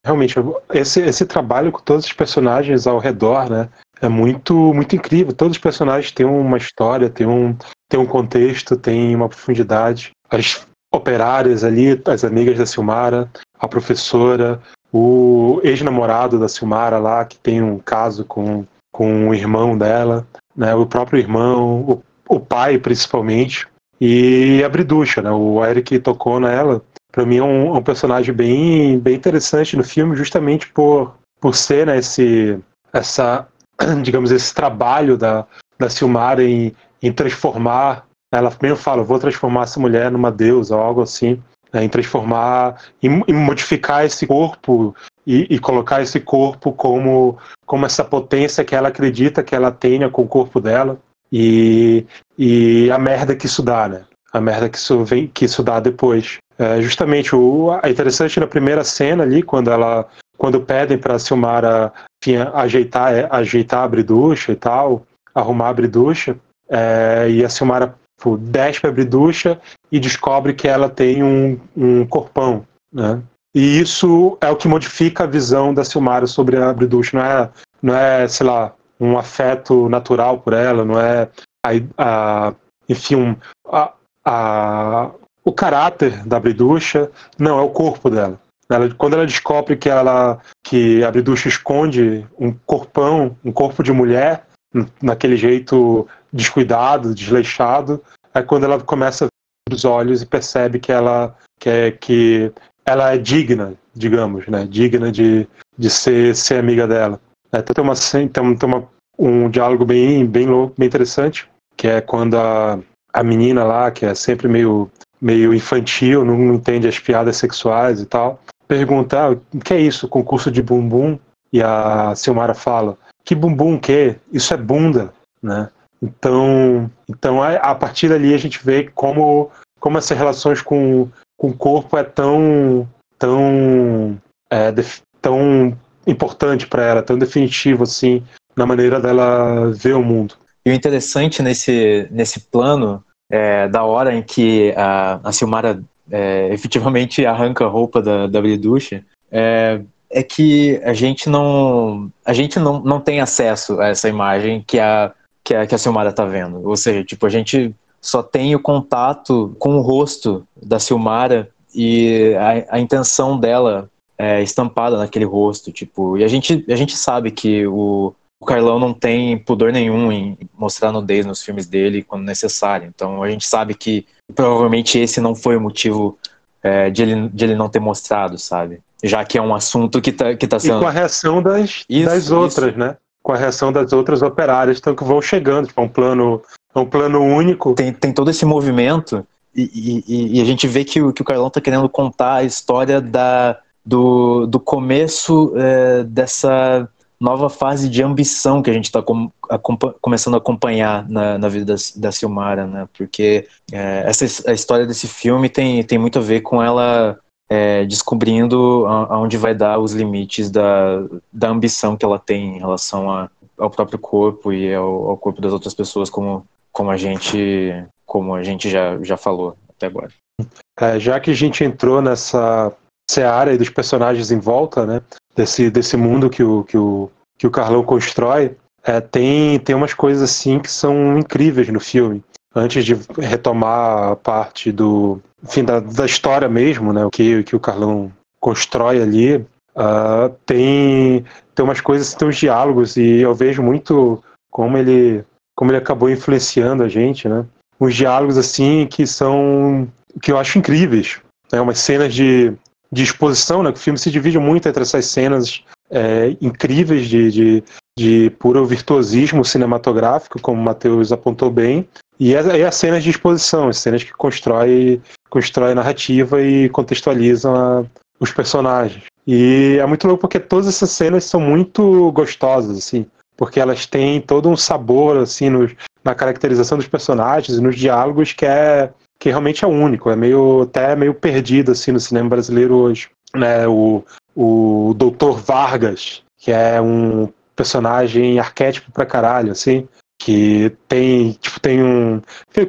Speaker 1: Realmente, esse, esse trabalho com todos os personagens ao redor, né, é muito, muito incrível. Todos os personagens têm uma história, têm um, têm um contexto, têm uma profundidade. As operárias ali, as amigas da Silmara, a professora, o ex-namorado da Silmara lá, que tem um caso com, com o irmão dela, né, o próprio irmão, o, o pai principalmente, e a Briducha, né, o Eric tocou nela, para mim é um, é um, personagem bem, bem interessante no filme, justamente por, por ser né, esse, essa, digamos, esse trabalho da, da Silmara em, em transformar. Ela mesmo fala: vou transformar essa mulher numa deusa, ou algo assim, né, em transformar, em, em modificar esse corpo e, e, colocar esse corpo como, como essa potência que ela acredita que ela tenha com o corpo dela e, e a merda que isso dá, né? A merda que isso, vem, que isso dá depois. É, justamente o é interessante na primeira cena ali quando ela quando pedem para Silmara enfim, ajeitar é, ajeitar a briducha e tal arrumar a briducha é, e a Silmara pô, desce para a briducha e descobre que ela tem um, um corpão né e isso é o que modifica a visão da Silmara sobre a briducha não é não é sei lá um afeto natural por ela não é a, a enfim um, a, a, o caráter da Briducha, não, é o corpo dela. Ela, quando ela descobre que ela que a Briducha esconde um corpão, um corpo de mulher, naquele jeito descuidado, desleixado, é quando ela começa a os olhos e percebe que ela que é, que ela é digna, digamos, né? Digna de, de ser, ser amiga dela. É, então tem, uma, tem, tem uma, um diálogo bem, bem, louco, bem interessante, que é quando a, a menina lá, que é sempre meio meio infantil, não entende as piadas sexuais e tal, pergunta: ah, o que é isso, concurso de bumbum? E a Silmara fala: que bumbum que? Isso é bunda, né? Então, então a partir dali a gente vê como, como essas relações com, com o corpo é tão tão é, tão importante para ela, tão definitivo assim na maneira dela ver o mundo.
Speaker 2: E o interessante nesse nesse plano é, da hora em que a, a Silmara é, efetivamente arranca a roupa da, da Briducha, é, é que a gente não a gente não, não tem acesso a essa imagem que a que a, que a Silmara tá vendo. Ou seja, tipo, a gente só tem o contato com o rosto da Silmara e a, a intenção dela é estampada naquele rosto, tipo, e a gente, a gente sabe que o, o Carlão não tem pudor nenhum em mostrar nudez nos filmes dele quando necessário. Então a gente sabe que provavelmente esse não foi o motivo é, de, ele, de ele não ter mostrado, sabe? Já que é um assunto que tá, que tá sendo.
Speaker 1: E com a reação das,
Speaker 2: Isso,
Speaker 1: das outras,
Speaker 2: isso.
Speaker 1: né? Com a reação das outras operárias, então que vão chegando, tipo, é um plano, um plano único.
Speaker 2: tem, tem todo esse movimento e, e- e a gente vê que o, que o Carlão tá querendo contar a história da, do, do começo é, dessa nova fase de ambição que a gente está começando a acompanhar na, na vida da, da Silmara, né? Porque é, essa a história desse filme tem, tem muito a ver com ela é, descobrindo aonde vai dar os limites da, da ambição que ela tem em relação a, ao próprio corpo e ao, ao corpo das outras pessoas, como, como a gente como a gente já, já falou até agora.
Speaker 1: É, já que a gente entrou nessa seara dos personagens em volta, né? Desse, desse mundo que o, que o, que o Carlão constrói, é, tem, tem umas coisas assim que são incríveis no filme. Antes de retomar a parte do enfim, da, da história mesmo, né? O que, que o Carlão constrói ali, ah, tem, tem umas coisas, tem uns diálogos, e eu vejo muito como ele, como ele acabou influenciando a gente, né? uns diálogos assim que são que eu acho incríveis, né? Umas cenas de, de exposição, né? O filme se divide muito entre essas cenas é, incríveis de, de, de puro virtuosismo cinematográfico, como o Matheus apontou bem, e as, e as cenas de exposição, as cenas que constrói constrói narrativa e contextualizam a- os personagens. E é muito louco porque todas essas cenas são muito gostosas, assim, porque elas têm todo um sabor, assim, nos, na caracterização dos personagens e nos diálogos que é que realmente é único, é meio até meio perdido assim no cinema brasileiro hoje, né? O o Doutor Vargas, que é um personagem arquétipo pra caralho, assim, que tem, tipo, tem um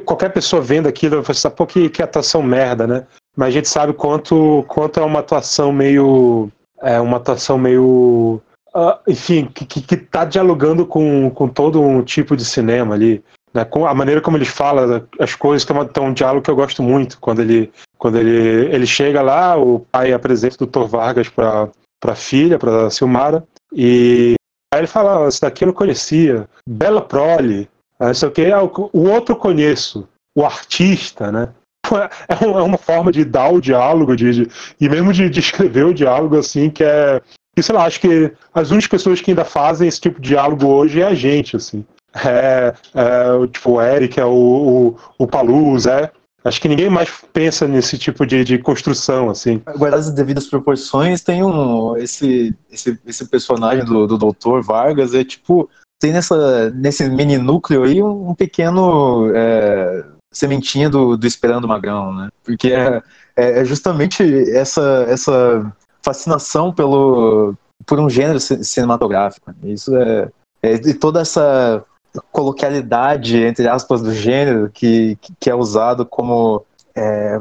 Speaker 1: qualquer pessoa vendo aquilo vai pensar, pô, que, que atuação merda, né? Mas a gente sabe quanto quanto é uma atuação meio é uma atuação meio ah, enfim, que, que, que tá dialogando com, com todo um tipo de cinema ali. Né? Com a maneira como ele fala as coisas, tem, uma, tem um diálogo que eu gosto muito, quando ele, quando ele, ele chega lá, o pai apresenta o Dr. Vargas para a filha, para Silmara, e aí ele fala, "Ah, esse daqui eu não conhecia, Bela Prole, ah, não sei o que, ah, o outro conheço, o artista, né? É uma, é uma forma de dar o diálogo, de, de- e mesmo de, de o diálogo assim, que é e sei lá, acho que as únicas pessoas que ainda fazem esse tipo de diálogo hoje é a gente, assim. É, é, o- tipo, o Eric, é o, o, o Palu, o Zé. Acho que ninguém mais pensa nesse tipo de, de construção, assim.
Speaker 2: Guardadas as devidas proporções, tem um. Esse, esse, esse personagem do, do Dr. Vargas é tipo. Tem nessa, nesse mini núcleo aí um, um pequeno é, sementinha do, do Esperando Magrão, né? Porque é, é é justamente essa, essa fascinação pelo, por um gênero ci- cinematográfico. Isso é, é. E toda essa coloquialidade, entre aspas, do gênero que, que é usado como. É,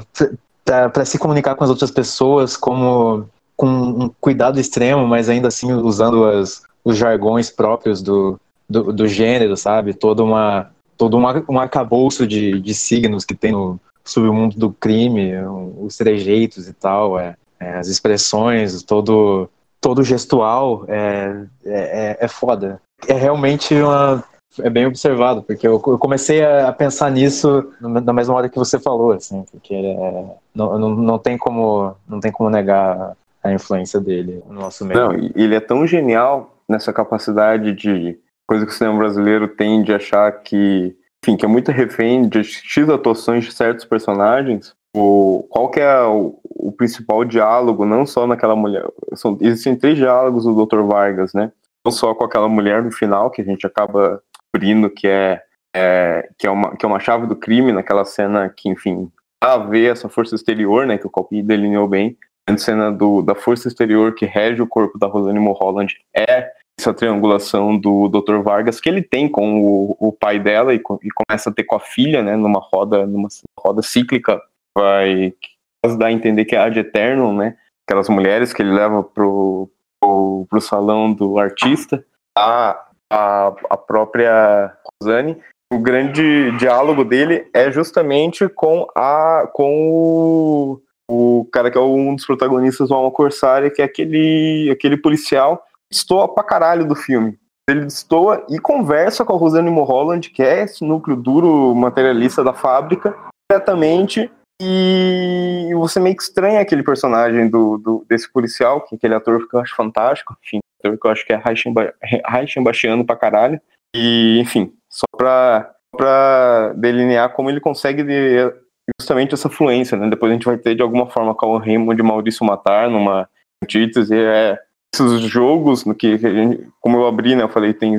Speaker 2: para se comunicar com as outras pessoas como com um cuidado extremo, mas ainda assim usando as, os jargões próprios do, do, do gênero, sabe? Toda uma, todo um, ar- um arcabouço de, de signos que tem no submundo do crime, os trejeitos e tal, é, é, as expressões, todo, todo gestual é, é, é foda. É realmente uma. É bem observado, porque eu comecei a pensar nisso na mesma hora que você falou, assim, porque é, não, não, não, tem como, não tem como negar a influência dele no nosso meio.
Speaker 4: Não, ele é tão genial nessa capacidade de coisa que o cinema brasileiro tem de achar que, enfim, que é muito refém de X atuações de certos personagens. O, qual que é o, o principal diálogo, não só naquela mulher. São, existem três diálogos do Dr. Vargas, né? Não só com aquela mulher no final, que a gente acaba descobrindo que é, é, que é, uma, que é uma chave do crime, naquela cena que, enfim, a ver essa força exterior, né? Que o Copy delineou bem grande cena do, da força exterior que rege o corpo da Rosane Mulholland é essa triangulação do Dr. Vargas que ele tem com o, o pai dela e, e, começa a ter com a filha, né, numa roda, numa roda cíclica, vai dar a entender que é ad eterno, né, aquelas mulheres que ele leva pro, pro, pro salão do artista, a, a, a própria Rosane, o grande diálogo dele é justamente com a com o, o cara que é um dos protagonistas do Alma Corsária, que é aquele, aquele policial destoa pra caralho do filme. Ele destoa e conversa com a Rosane Mulholland, que é esse núcleo duro materialista da fábrica, diretamente, e você meio que estranha aquele personagem do, do desse policial, que aquele ator que eu acho fantástico, enfim, ator que eu acho que é Raichem Bachiano pra caralho, e enfim, só pra, pra delinear como ele consegue de, justamente essa fluência, né? Depois a gente vai ter de alguma forma o Raymond de Maurício Matar numa antítese, é esses jogos, no que, como eu abri, né, eu falei, tem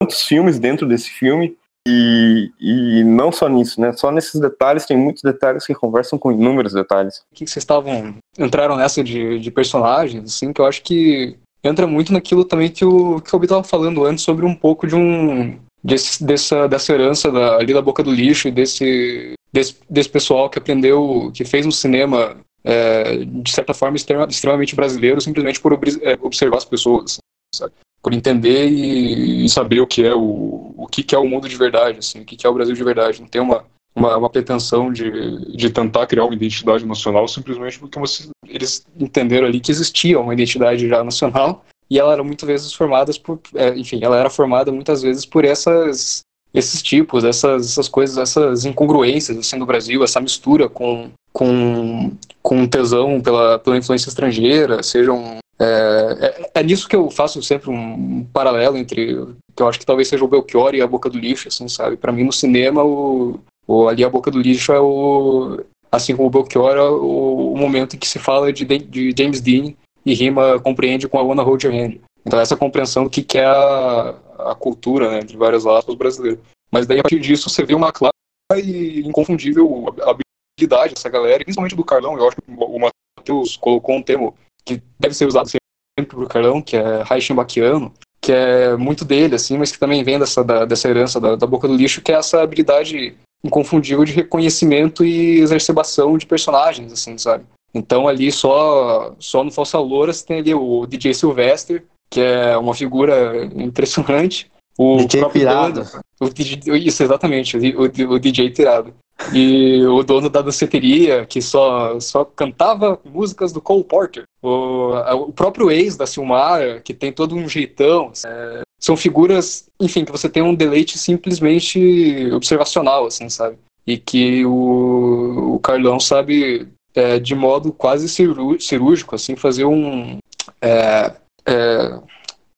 Speaker 4: tantos filmes dentro desse filme, e, e não só nisso, né, só nesses detalhes, tem muitos detalhes que conversam com inúmeros detalhes.
Speaker 5: O que vocês estavam, entraram nessa de, de personagens, assim, que eu acho que entra muito naquilo também que o, que o estava falando antes, sobre um pouco de um, desse, dessa, dessa herança da, ali da boca do lixo e desse, desse, desse pessoal que aprendeu, que fez um cinema é, de certa forma, extremamente brasileiro, simplesmente por é, observar as pessoas, sabe? Por entender e, saber o que é o, o que, que é o mundo de verdade, assim, o que, que é o Brasil de verdade. Não tem uma, uma, uma, pretensão de, de tentar criar uma identidade nacional simplesmente porque você, eles entenderam ali que existia uma identidade já nacional e ela era muitas vezes formada por, é, enfim, ela era formada muitas vezes por essas esses tipos, essas, essas coisas, essas incongruências assim do Brasil, essa mistura com com, com tesão pela, pela influência estrangeira, sejam. É, é, é, nisso que eu faço sempre um paralelo entre. que eu acho que talvez seja o Belchior e a Boca do Lixo, assim, sabe? Para mim, no cinema, o, o, ali a Boca do Lixo é o. Assim como o Belchior, é o, o momento em que se fala de, de James Dean e rima compreende com a Hold Your Hand. Então, essa compreensão do que, que é a, a cultura, né, entre várias aspas, brasileira. Mas daí, a partir disso, você vê uma clara e inconfundível habilidade dessa galera, principalmente do Carlão. Eu acho que o Matheus colocou um termo que deve ser usado sempre pro Carlão, que é Reichenbachiano, que é muito dele, assim, mas que também vem dessa, da, dessa herança da, da boca do lixo, que é essa habilidade inconfundível de reconhecimento e exacerbação de personagens, assim, sabe? Então ali só, só no Falsa Loura você tem ali o DJ Sylvester, que é uma figura impressionante. O
Speaker 2: DJ Pirado.
Speaker 5: O DJ, isso, exatamente, o, o, o DJ Tirado. E o dono da danceteria, que só, só cantava músicas do Cole Porter. O, o próprio ex da Silmar, que tem todo um jeitão. É, são figuras, enfim, que você tem um deleite simplesmente observacional, assim, sabe? E que o, o Carlão sabe, é, de modo quase cirúrgico, assim, fazer um. É, é,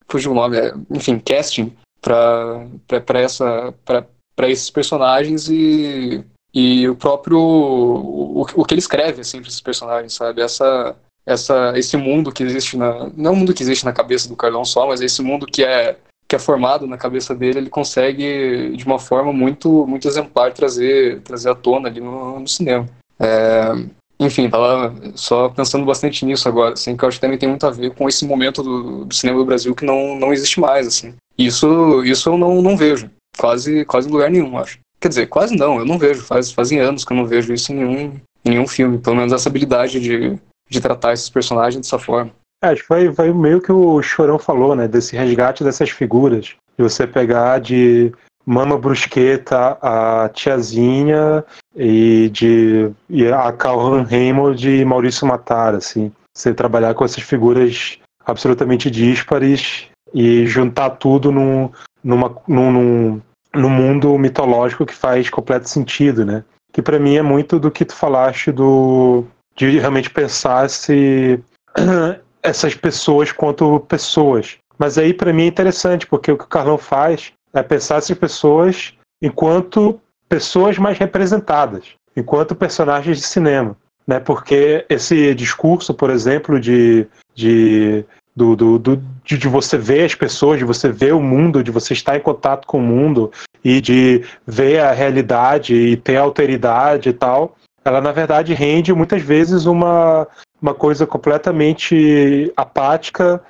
Speaker 5: fugiu o nome, é, enfim, casting para essa para esses personagens e e o próprio o, o que ele escreve assim para esses personagens sabe? Essa essa esse mundo que existe na não é um mundo que existe na cabeça do Carlão só mas esse mundo que é que é formado na cabeça dele ele consegue de uma forma muito muito exemplar trazer trazer à tona ali no, no cinema. É, enfim tava só pensando bastante nisso agora assim que eu acho que também tem muito a ver com esse momento do, do cinema do Brasil que não não existe mais assim isso isso eu não não vejo quase quase em lugar nenhum acho Quer dizer, quase não, eu não vejo. Faz, fazem anos que eu não vejo isso em nenhum, nenhum filme. Pelo menos essa habilidade de, de tratar esses personagens dessa forma.
Speaker 1: É, acho que foi, foi meio que o Chorão falou, né? Desse resgate dessas figuras. De você pegar de Mama Brusqueta, a Tiazinha e de e a Calhoun Raymond de Maurício Matar, assim. Você trabalhar com essas figuras absolutamente díspares e juntar tudo num, numa, num, num, no mundo mitológico que faz completo sentido, né? Que para mim é muito do que tu falaste do de realmente pensar se essas pessoas quanto pessoas. Mas aí para mim é interessante, porque o que o Carlão faz é pensar essas pessoas enquanto pessoas mais representadas, enquanto personagens de cinema. Né? Porque esse discurso, por exemplo, de, de do, do, do de, de, você ver as pessoas, de você ver o mundo, de você estar em contato com o mundo e de ver a realidade e ter alteridade e tal, ela na verdade rende muitas vezes uma, uma coisa completamente apática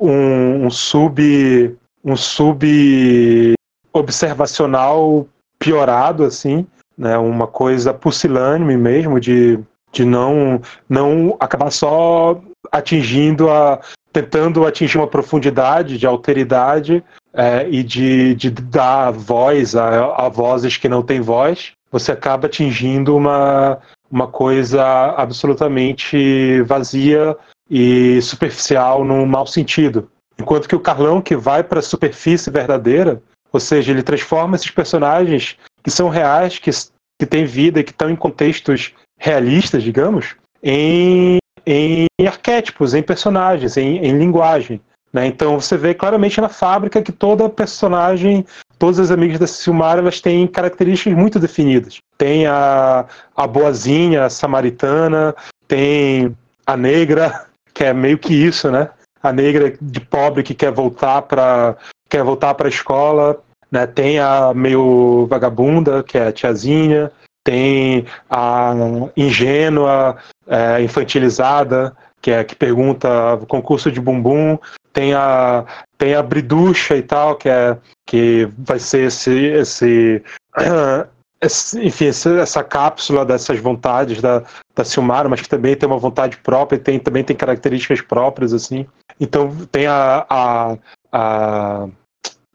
Speaker 1: um, um sub um sub observacional piorado assim, né? Uma coisa pusilânime mesmo de, de não não acabar só atingindo a tentando atingir uma profundidade de alteridade é, e de, de dar voz a, a vozes que não têm voz, você acaba atingindo uma, uma coisa absolutamente vazia e superficial no mau sentido. Enquanto que o Carlão, que vai para a superfície verdadeira, ou seja, ele transforma esses personagens que são reais, que, que têm vida que estão em contextos realistas, digamos, em, em arquétipos, em personagens, em, em linguagem. Né? Então você vê claramente na fábrica que toda personagem, todas as amigas da Silmar, elas têm características muito definidas. Tem a, a boazinha, a samaritana, tem a negra, que é meio que isso, né? A negra de pobre que quer voltar para quer voltar para a escola, né? Tem a meio vagabunda, que é a tiazinha, tem a ingênua, é, infantilizada, que é que pergunta concurso de bumbum, tem a tem a briducha e tal, que é que vai ser esse esse, esse enfim, essa cápsula dessas vontades da, da Silmara, mas que também tem uma vontade própria, tem também tem características próprias assim. Então tem a, a, a,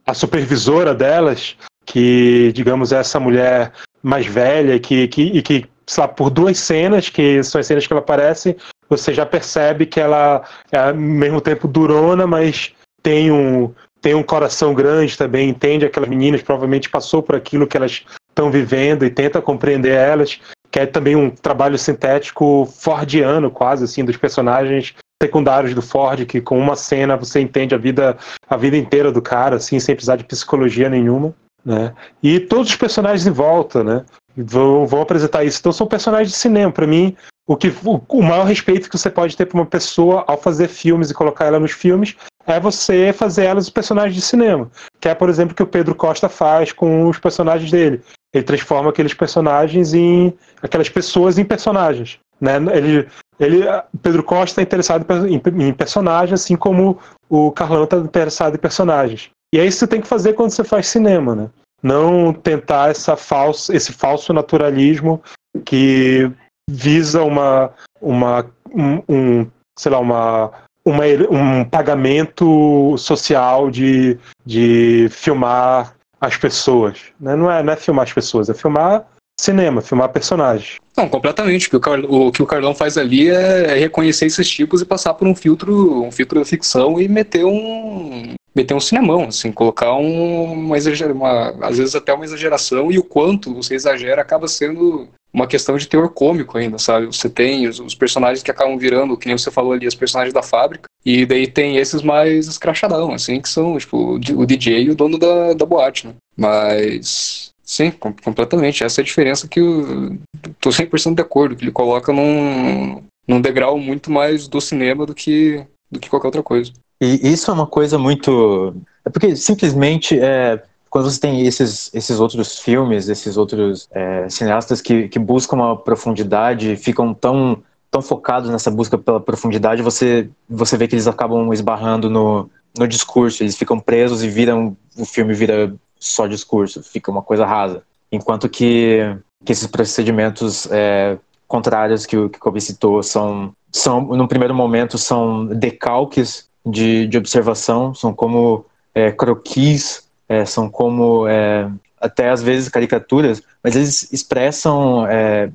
Speaker 1: a supervisora delas, que digamos é essa mulher mais velha que, que, e que lá, por duas cenas, que são as cenas que ela aparece, você já percebe que ela é ao mesmo tempo durona, mas tem um, tem um coração grande também, entende aquelas meninas, provavelmente passou por aquilo que elas estão vivendo e tenta compreender elas, que é também um trabalho sintético fordiano quase, assim, dos personagens secundários do Ford, que com uma cena você entende a vida, a vida inteira do cara, assim, sem precisar de psicologia nenhuma. Né? E todos os personagens em volta, né? Vão, apresentar isso. Então são personagens de cinema. Para mim, o, que, o, o maior respeito que você pode ter para uma pessoa ao fazer filmes e colocar ela nos filmes é você fazer elas os personagens de cinema. Que é, por exemplo, o que o Pedro Costa faz com os personagens dele. Ele transforma aqueles personagens em. aquelas pessoas em personagens. Né? Ele, ele, Pedro Costa está interessado em, em personagens, assim como o Carlão está interessado em personagens. E é isso que você tem que fazer quando você faz cinema, né? Não tentar essa falso, esse falso naturalismo que visa uma, uma um, um sei lá, uma, uma, um pagamento social de, de filmar as pessoas. Né? Não, é, não é filmar as pessoas, é filmar cinema, filmar personagens.
Speaker 5: Não, completamente. O que o que o Carlão faz ali é, é reconhecer esses tipos e passar por um filtro, um filtro da ficção e meter um, meter um cinemão, assim, colocar um, uma, uma às vezes até uma exageração e o quanto você exagera acaba sendo uma questão de teor cômico ainda, sabe? Você tem os, os, personagens que acabam virando, que nem você falou ali, os personagens da fábrica, e daí tem esses mais escrachadão, assim, que são, tipo, o DJ e o dono da, da boate, né? Mas, sim, com, completamente. Essa é a diferença que eu tô 100% de acordo, que ele coloca num, num degrau muito mais do cinema do que, do que qualquer outra coisa.
Speaker 2: E isso é uma coisa muito. É porque simplesmente é, quando você tem esses, esses outros filmes, esses outros é, cineastas que, que buscam uma profundidade, ficam tão, tão focados nessa busca pela profundidade, você, você vê que eles acabam esbarrando no, no discurso, eles ficam presos e viram. O filme vira só discurso, fica uma coisa rasa. Enquanto que, que esses procedimentos é, contrários que o que Kobe citou são, são, no primeiro momento, são decalques de, de observação, são como é, croquis, é, são como é, até às vezes caricaturas, mas eles expressam, é,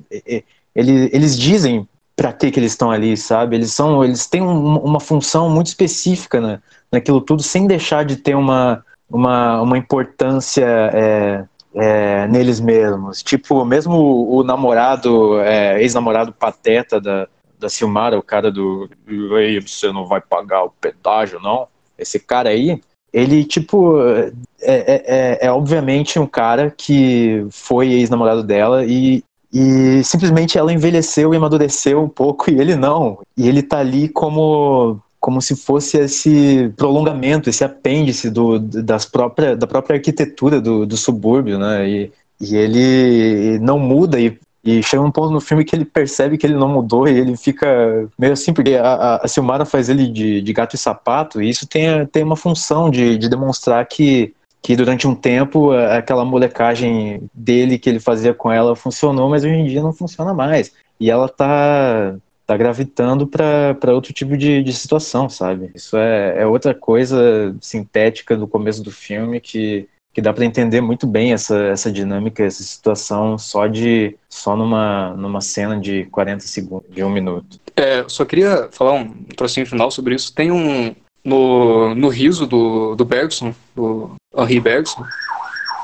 Speaker 2: eles, eles dizem para que, que eles estão ali, sabe? Eles são, eles têm um, uma função muito específica né, naquilo tudo, sem deixar de ter uma, uma, uma importância é, é, neles mesmos. Tipo, mesmo o, o namorado, é, ex-namorado pateta da, da Silmara, o cara do Ei, você não vai pagar o pedágio, não? Esse cara aí, ele, tipo, é, é, é, é obviamente um cara que foi ex-namorado dela e, e simplesmente ela envelheceu e amadureceu um pouco e ele não. E ele tá ali como como se fosse esse prolongamento, esse apêndice do, das própria, da própria arquitetura do, do subúrbio, né? E, e ele não muda e E chega um ponto no filme que ele percebe que ele não mudou e ele fica meio assim, porque a, a Silmara faz ele de, de gato e sapato, e isso tem, tem uma função de, de demonstrar que, que durante um tempo aquela molecagem dele que ele fazia com ela funcionou, mas hoje em dia não funciona mais. E ela tá, tá gravitando para outro tipo de, de situação, sabe? Isso é, é outra coisa sintética do começo do filme que que dá para entender muito bem essa, essa dinâmica, essa situação só de só numa, numa cena de 40 segundos, de um minuto.
Speaker 5: É, só queria falar um trocinho final sobre isso. Tem um no, no riso do, do Bergson, do Henri Bergson,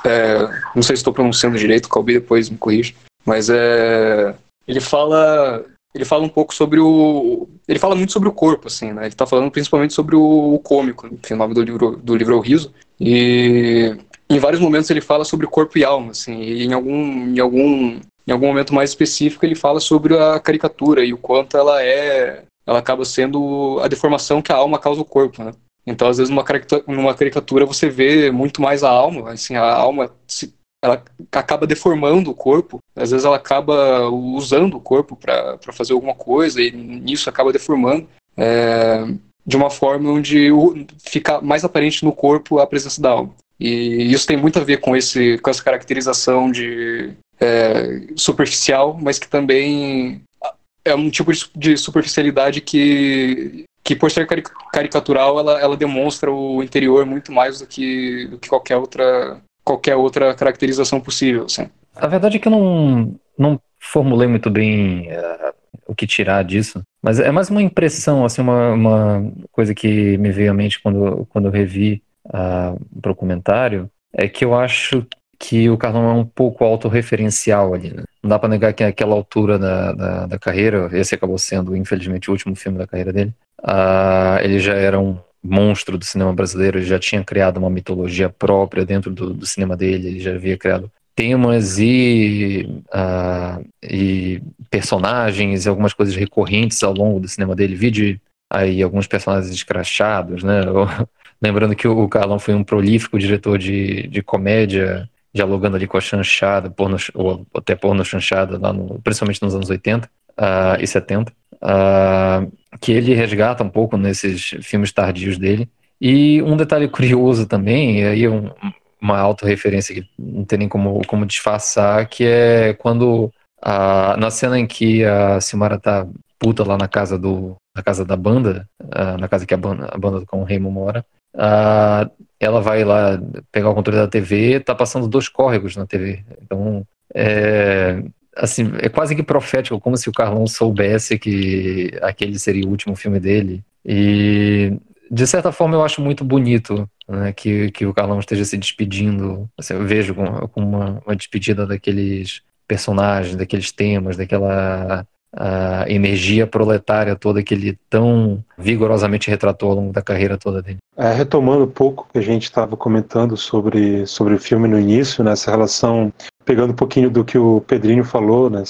Speaker 5: é, não sei se estou pronunciando direito, Calbi depois me corrige, mas é, ele fala ele fala um pouco sobre o ele fala muito sobre o corpo assim né ele está falando principalmente sobre o, o cômico enfim, o nome do livro do livro é o riso e em vários momentos ele fala sobre corpo e alma, assim, e em algum, em algum, em algum momento mais específico ele fala sobre a caricatura e o quanto ela é, ela acaba sendo a deformação que a alma causa ao corpo, né? Então, às vezes, numa caricatura, numa caricatura você vê muito mais a alma, assim, a alma se, ela acaba deformando o corpo, às vezes ela acaba usando o corpo para fazer alguma coisa e nisso acaba deformando. É, de uma forma onde fica mais aparente no corpo a presença da alma. E isso tem muito a ver com, esse, com essa caracterização de é, superficial, mas que também é um tipo de superficialidade que, que por ser caricatural, ela, ela demonstra o interior muito mais do que, do que qualquer, outra, qualquer outra caracterização possível. Assim.
Speaker 3: A verdade é que eu não, não formulei muito bem uh, o que tirar disso, mas é mais uma impressão, assim, uma, uma coisa que me veio à mente quando, quando eu revi para o comentário, é que eu acho que o Carlão é um pouco autorreferencial ali. Né? Não dá para negar que naquela altura da, da, da, carreira, esse acabou sendo, infelizmente, o último filme da carreira dele, uh, ele já era um monstro do cinema brasileiro, ele já tinha criado uma mitologia própria dentro do, do cinema dele, ele já havia criado temas e, uh, e personagens e algumas coisas recorrentes ao longo do cinema dele, vide aí alguns personagens escrachados, né? Lembrando que o Carlão foi um prolífico diretor de, de comédia, dialogando ali com a chanchada, porno, ou até porno chanchada, lá no, principalmente nos anos 80 uh, ah, e 70, uh, ah, que ele resgata um pouco nesses filmes tardios dele. E um detalhe curioso também, e aí um, uma autorreferência que não tem nem como, como disfarçar, que é quando, na cena em que a Silmara tá puta lá na casa do na casa da banda, na casa que a banda, a banda com o Raymond mora, uh, ela vai lá pegar o controle da TV, tá passando dois córregos na TV. Então, é, assim, é quase que profético, como se o Carlão soubesse que aquele seria o último filme dele. E, de certa forma, eu acho muito bonito né, que, que o Carlão esteja se despedindo. Assim, eu vejo com, com uma, uma despedida daqueles personagens, daqueles temas, daquela a energia proletária toda que ele tão vigorosamente retratou ao longo da carreira toda dele.
Speaker 1: É, retomando um pouco que a gente estava comentando sobre, sobre o filme no início, nessa né, relação, pegando um pouquinho do que o Pedrinho falou, né,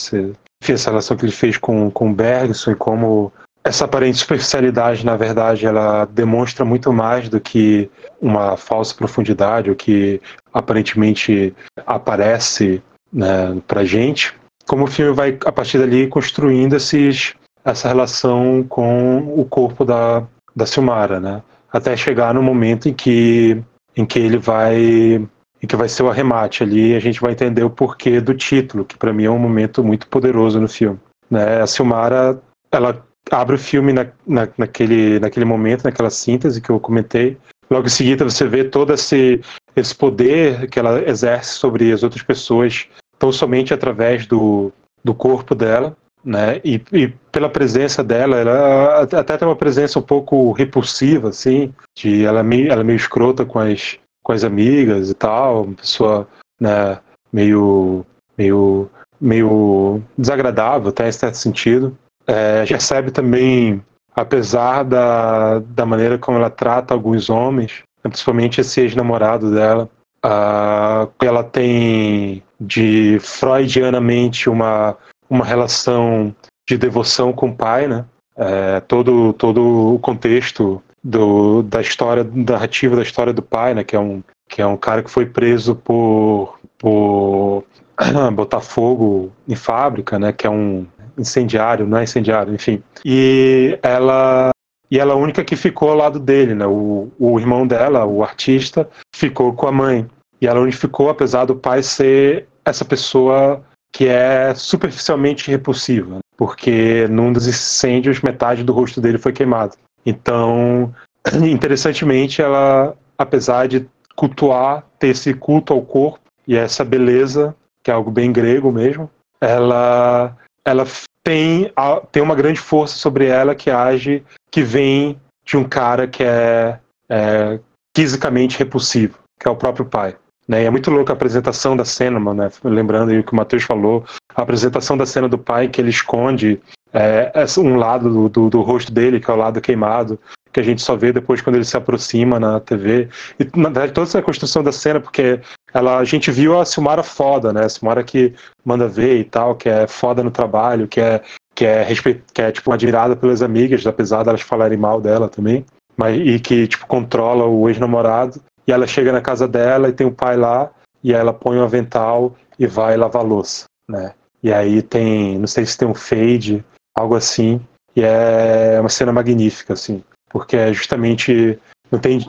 Speaker 1: essa relação que ele fez com, com o Bergson e como essa aparente superficialidade, na verdade, ela demonstra muito mais do que uma falsa profundidade, o que aparentemente aparece né, para gente como o filme vai, a partir dali, construindo esses, essa relação com o corpo da, da Silmara, né? Até chegar no momento em que, em que ele vai em que vai ser o arremate ali, a gente vai entender o porquê do título, que para mim é um momento muito poderoso no filme. Né? A Silmara, ela abre o filme na, na, naquele, naquele momento, naquela síntese que eu comentei. Logo em seguida você vê todo esse, esse poder que ela exerce sobre as outras pessoas tão somente através do, do corpo dela, né? E, e, pela presença dela, ela até tem uma presença um pouco repulsiva, assim, de ela é meio, ela é meio escrota com as, com as amigas e tal, uma pessoa, né, meio, meio, meio desagradável, até em certo sentido. É, percebe também, apesar da, da maneira como ela trata alguns homens, principalmente esse ex-namorado dela, uh, ela tem de freudianamente uma, uma relação de devoção com o pai, né? É, todo, todo o contexto do, da história, da narrativa da história do pai, né? Que é um, que é um cara que foi preso por, por botar fogo em fábrica, né? Que é um incendiário, não é incendiário, enfim. E ela e ela é a única que ficou ao lado dele, né? O, o irmão dela, o artista, ficou com a mãe. E ela unificou, apesar do pai ser essa pessoa que é superficialmente repulsiva, né? porque num dos incêndios metade do rosto dele foi queimado. Então, interessantemente, ela, apesar de cultuar, ter esse culto ao corpo e essa beleza, que é algo bem grego mesmo, ela, ela tem, tem uma grande força sobre ela que age, que vem de um cara que é, é fisicamente repulsivo, que é o próprio pai. Né? E é muito louco a apresentação da cena, mano, né? lembrando o que o Matheus falou, a apresentação da cena do pai que ele esconde é, um lado do, do, do, rosto dele, que é o lado queimado, que a gente só vê depois quando ele se aproxima na TV. E na verdade, toda essa construção da cena, porque ela, a gente viu a Silmara foda, né? A Silmara que manda ver e tal, que é foda no trabalho, que é, que é, respe... que é tipo, admirada pelas amigas, apesar delas falarem mal dela também. Mas, e que tipo, controla o ex-namorado. E ela chega na casa dela e tem o pai lá, e ela põe um avental e vai lavar louça, né? E aí tem, não sei se tem um fade, algo assim, e é uma cena magnífica, assim, porque é justamente, não tem,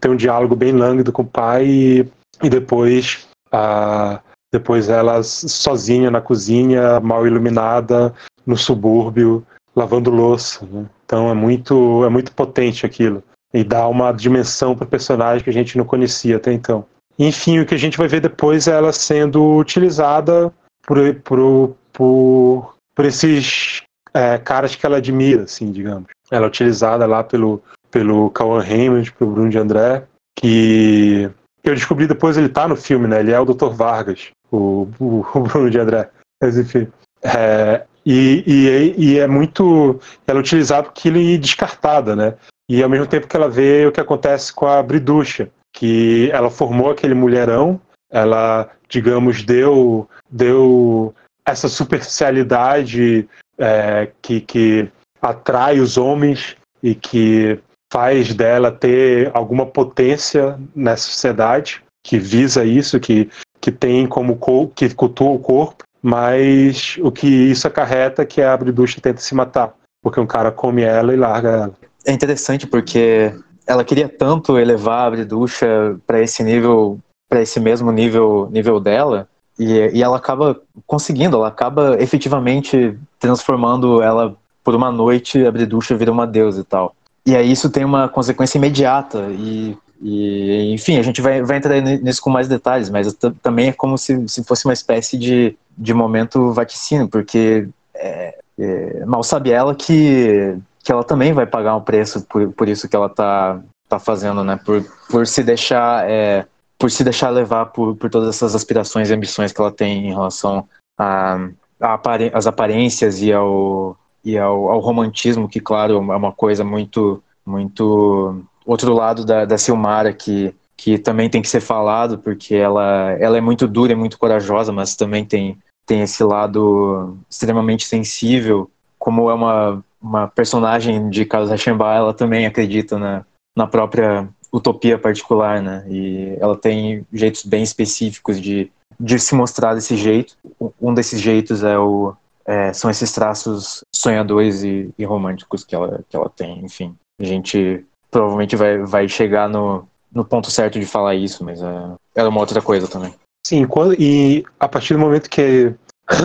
Speaker 1: tem um diálogo bem lânguido com o pai e, e depois a, depois ela sozinha na cozinha, mal iluminada, no subúrbio, lavando louça, né? Então é muito, é muito potente aquilo e dá uma dimensão para o personagem que a gente não conhecia até então. Enfim, o que a gente vai ver depois é ela sendo utilizada por, por, por, por esses é, caras que ela admira, assim, digamos. Ela é utilizada lá pelo, pelo Cauan Raymond, pelo Bruno de André, que eu descobri depois ele tá no filme, né? Ele é o Dr. Vargas, o, o, o Bruno de André. Mas enfim. É, e, e, e, é muito. Ela é utilizada porque ele é descartada, né? E ao mesmo tempo que ela vê o que acontece com a Briducha, que ela formou aquele mulherão, ela, digamos, deu, deu essa superficialidade é, que, que atrai os homens e que faz dela ter alguma potência nessa sociedade que visa isso, que, que tem como que cultua o corpo, mas o que isso acarreta é que a Briducha tenta se matar, porque um cara come ela e larga ela
Speaker 2: é interessante porque ela queria tanto elevar a Briducha para esse nível, para esse mesmo nível, nível dela, e, e ela acaba conseguindo, ela acaba efetivamente transformando ela por uma noite, a Briducha vira uma deusa e tal. E aí isso tem uma consequência imediata e, e enfim, a gente vai, vai entrar nisso com mais detalhes, mas também é como se, se fosse uma espécie de, de momento vaticínio, porque é, é, mal sabe ela que que ela também vai pagar um preço por, por isso que ela tá, tá fazendo, né? Por, por se deixar é, por se deixar levar por, por todas essas aspirações e ambições que ela tem em relação a, a as aparências e ao e ao, ao, romantismo que claro é uma coisa muito muito outro lado da, da Silmara que que também tem que ser falado porque ela ela é muito dura e muito corajosa mas também tem tem esse lado extremamente sensível como é uma uma personagem de Carlos Reichenbach, ela também acredita na, na própria utopia particular, né? E ela tem jeitos bem específicos de, de se mostrar desse jeito. Um desses jeitos é o, é, são esses traços sonhadores e, e, românticos que ela, que ela tem. Enfim, a gente provavelmente vai, vai chegar no, no ponto certo de falar isso, mas é, é uma outra coisa também.
Speaker 1: Sim, quando, e a partir do momento que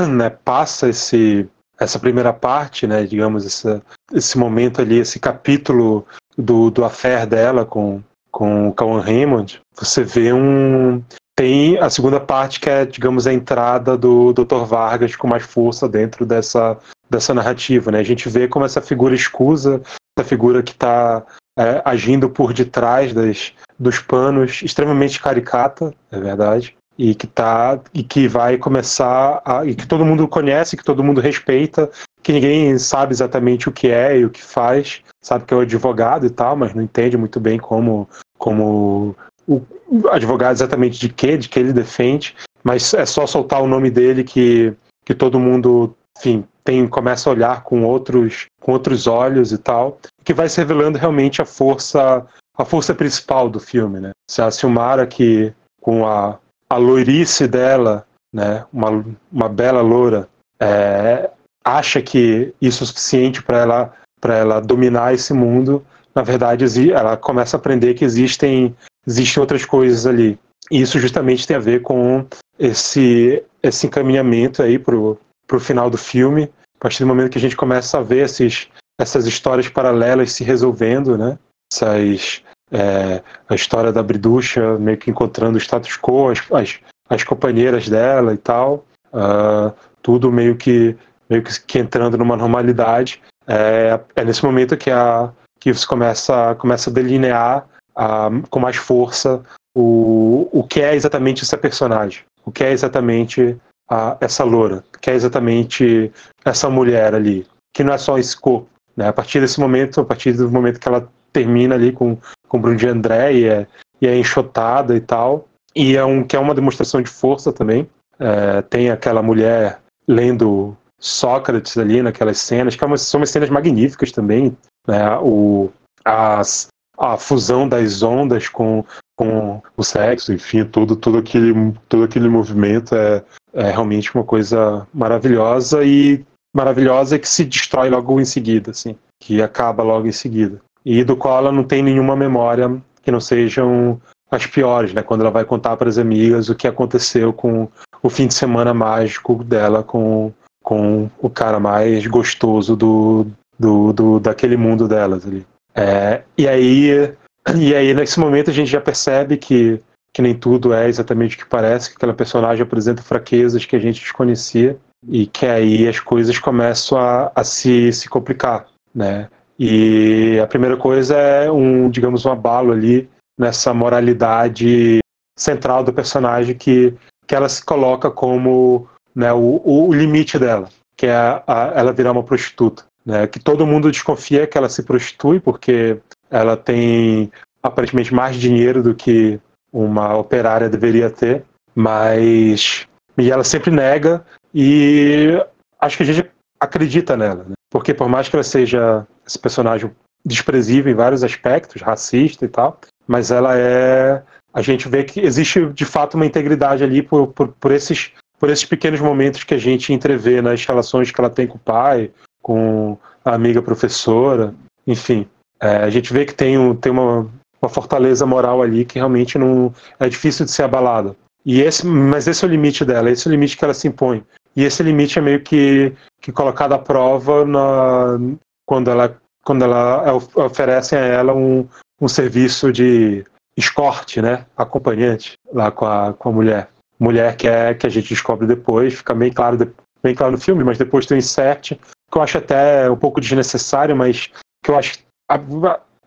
Speaker 1: né, passa esse essa primeira parte, né, digamos, esse, esse momento ali, esse capítulo do, do affair dela com, com o Cauan Raymond, você vê um. Tem a segunda parte que é, digamos, a entrada do Dr. Vargas com mais força dentro dessa, dessa narrativa. Né? A gente vê como essa figura escusa, essa figura que está é, agindo por detrás das, dos panos, extremamente caricata, é verdade, e que tá e que vai começar a, e que todo mundo conhece, que todo mundo respeita, que ninguém sabe exatamente o que é e o que faz, sabe que é o advogado e tal, mas não entende muito bem como como o advogado exatamente de quê, de que ele defende, mas é só soltar o nome dele que que todo mundo, enfim, tem começa a olhar com outros com outros olhos e tal, que vai se revelando realmente a força a força principal do filme, né? Se a Silmara que com a a loirice dela né, uma, uma bela loura, é, acha que isso é suficiente para ela para ela dominar esse mundo, na verdade ela começa a aprender que existem existem outras coisas ali. E isso justamente tem a ver com esse esse encaminhamento aí pro pro final do filme, a partir do momento que a gente começa a ver esses essas histórias paralelas se resolvendo, né? Essas é, a história da Briducha meio que encontrando o status quo, as, as, as companheiras dela e tal, uh, tudo meio que meio que, que entrando numa normalidade. É, é, nesse momento que a que você começa começa a delinear uh, com mais força o, o que é exatamente essa personagem, o que é exatamente a, essa loura, o que é exatamente essa mulher ali, que não é só esse corpo. Né? A partir desse momento, a partir do momento que ela termina ali com, com Bruno de André e é, e é enxotada e tal, e é um, que é uma demonstração de força também. É, tem aquela mulher lendo Sócrates ali naquelas cenas, que é uma, são umas cenas magníficas também. Né? O, as, a fusão das ondas com, com o sexo, enfim, tudo, tudo, aquele, todo aquele movimento é, é realmente uma coisa maravilhosa e maravilhosa que se destrói logo em seguida, assim, que acaba logo em seguida. E do qual ela não tem nenhuma memória que não sejam as piores, né? Quando ela vai contar para as amigas o que aconteceu com o fim de semana mágico dela com, com o cara mais gostoso do, do, do daquele mundo delas ali. É, e aí e aí nesse momento a gente já percebe que que nem tudo é exatamente o que parece, que aquela personagem apresenta fraquezas que a gente desconhecia e que aí as coisas começam a, a se, se complicar, né? E a primeira coisa é um, digamos, um abalo ali nessa moralidade central do personagem que, que ela se coloca como né, o, o limite dela, que é a, a, ela virar uma prostituta. Né, que todo mundo desconfia que ela se prostitui porque ela tem aparentemente mais dinheiro do que uma operária deveria ter, mas e ela sempre nega e acho que a gente acredita nela, né? Porque por mais que ela seja esse personagem desprezível em vários aspectos, racista e tal, mas ela é. A gente vê que existe de fato uma integridade ali por, por, por esses, por esses pequenos momentos que a gente entrevê nas relações que ela tem com o pai, com a amiga professora, enfim. É, a gente vê que tem, um, tem uma, uma fortaleza moral ali que realmente não é difícil de ser abalada. E esse, mas esse é o limite dela, esse é o limite que ela se impõe. E esse limite é meio que, que colocado à prova na, quando ela quando ela oferecem a ela um, um serviço de escorte, né, acompanhante lá com a, com a mulher. Mulher que é que a gente descobre depois, fica bem claro, bem claro no filme, mas depois tem um insert que eu acho até um pouco desnecessário, mas que eu acho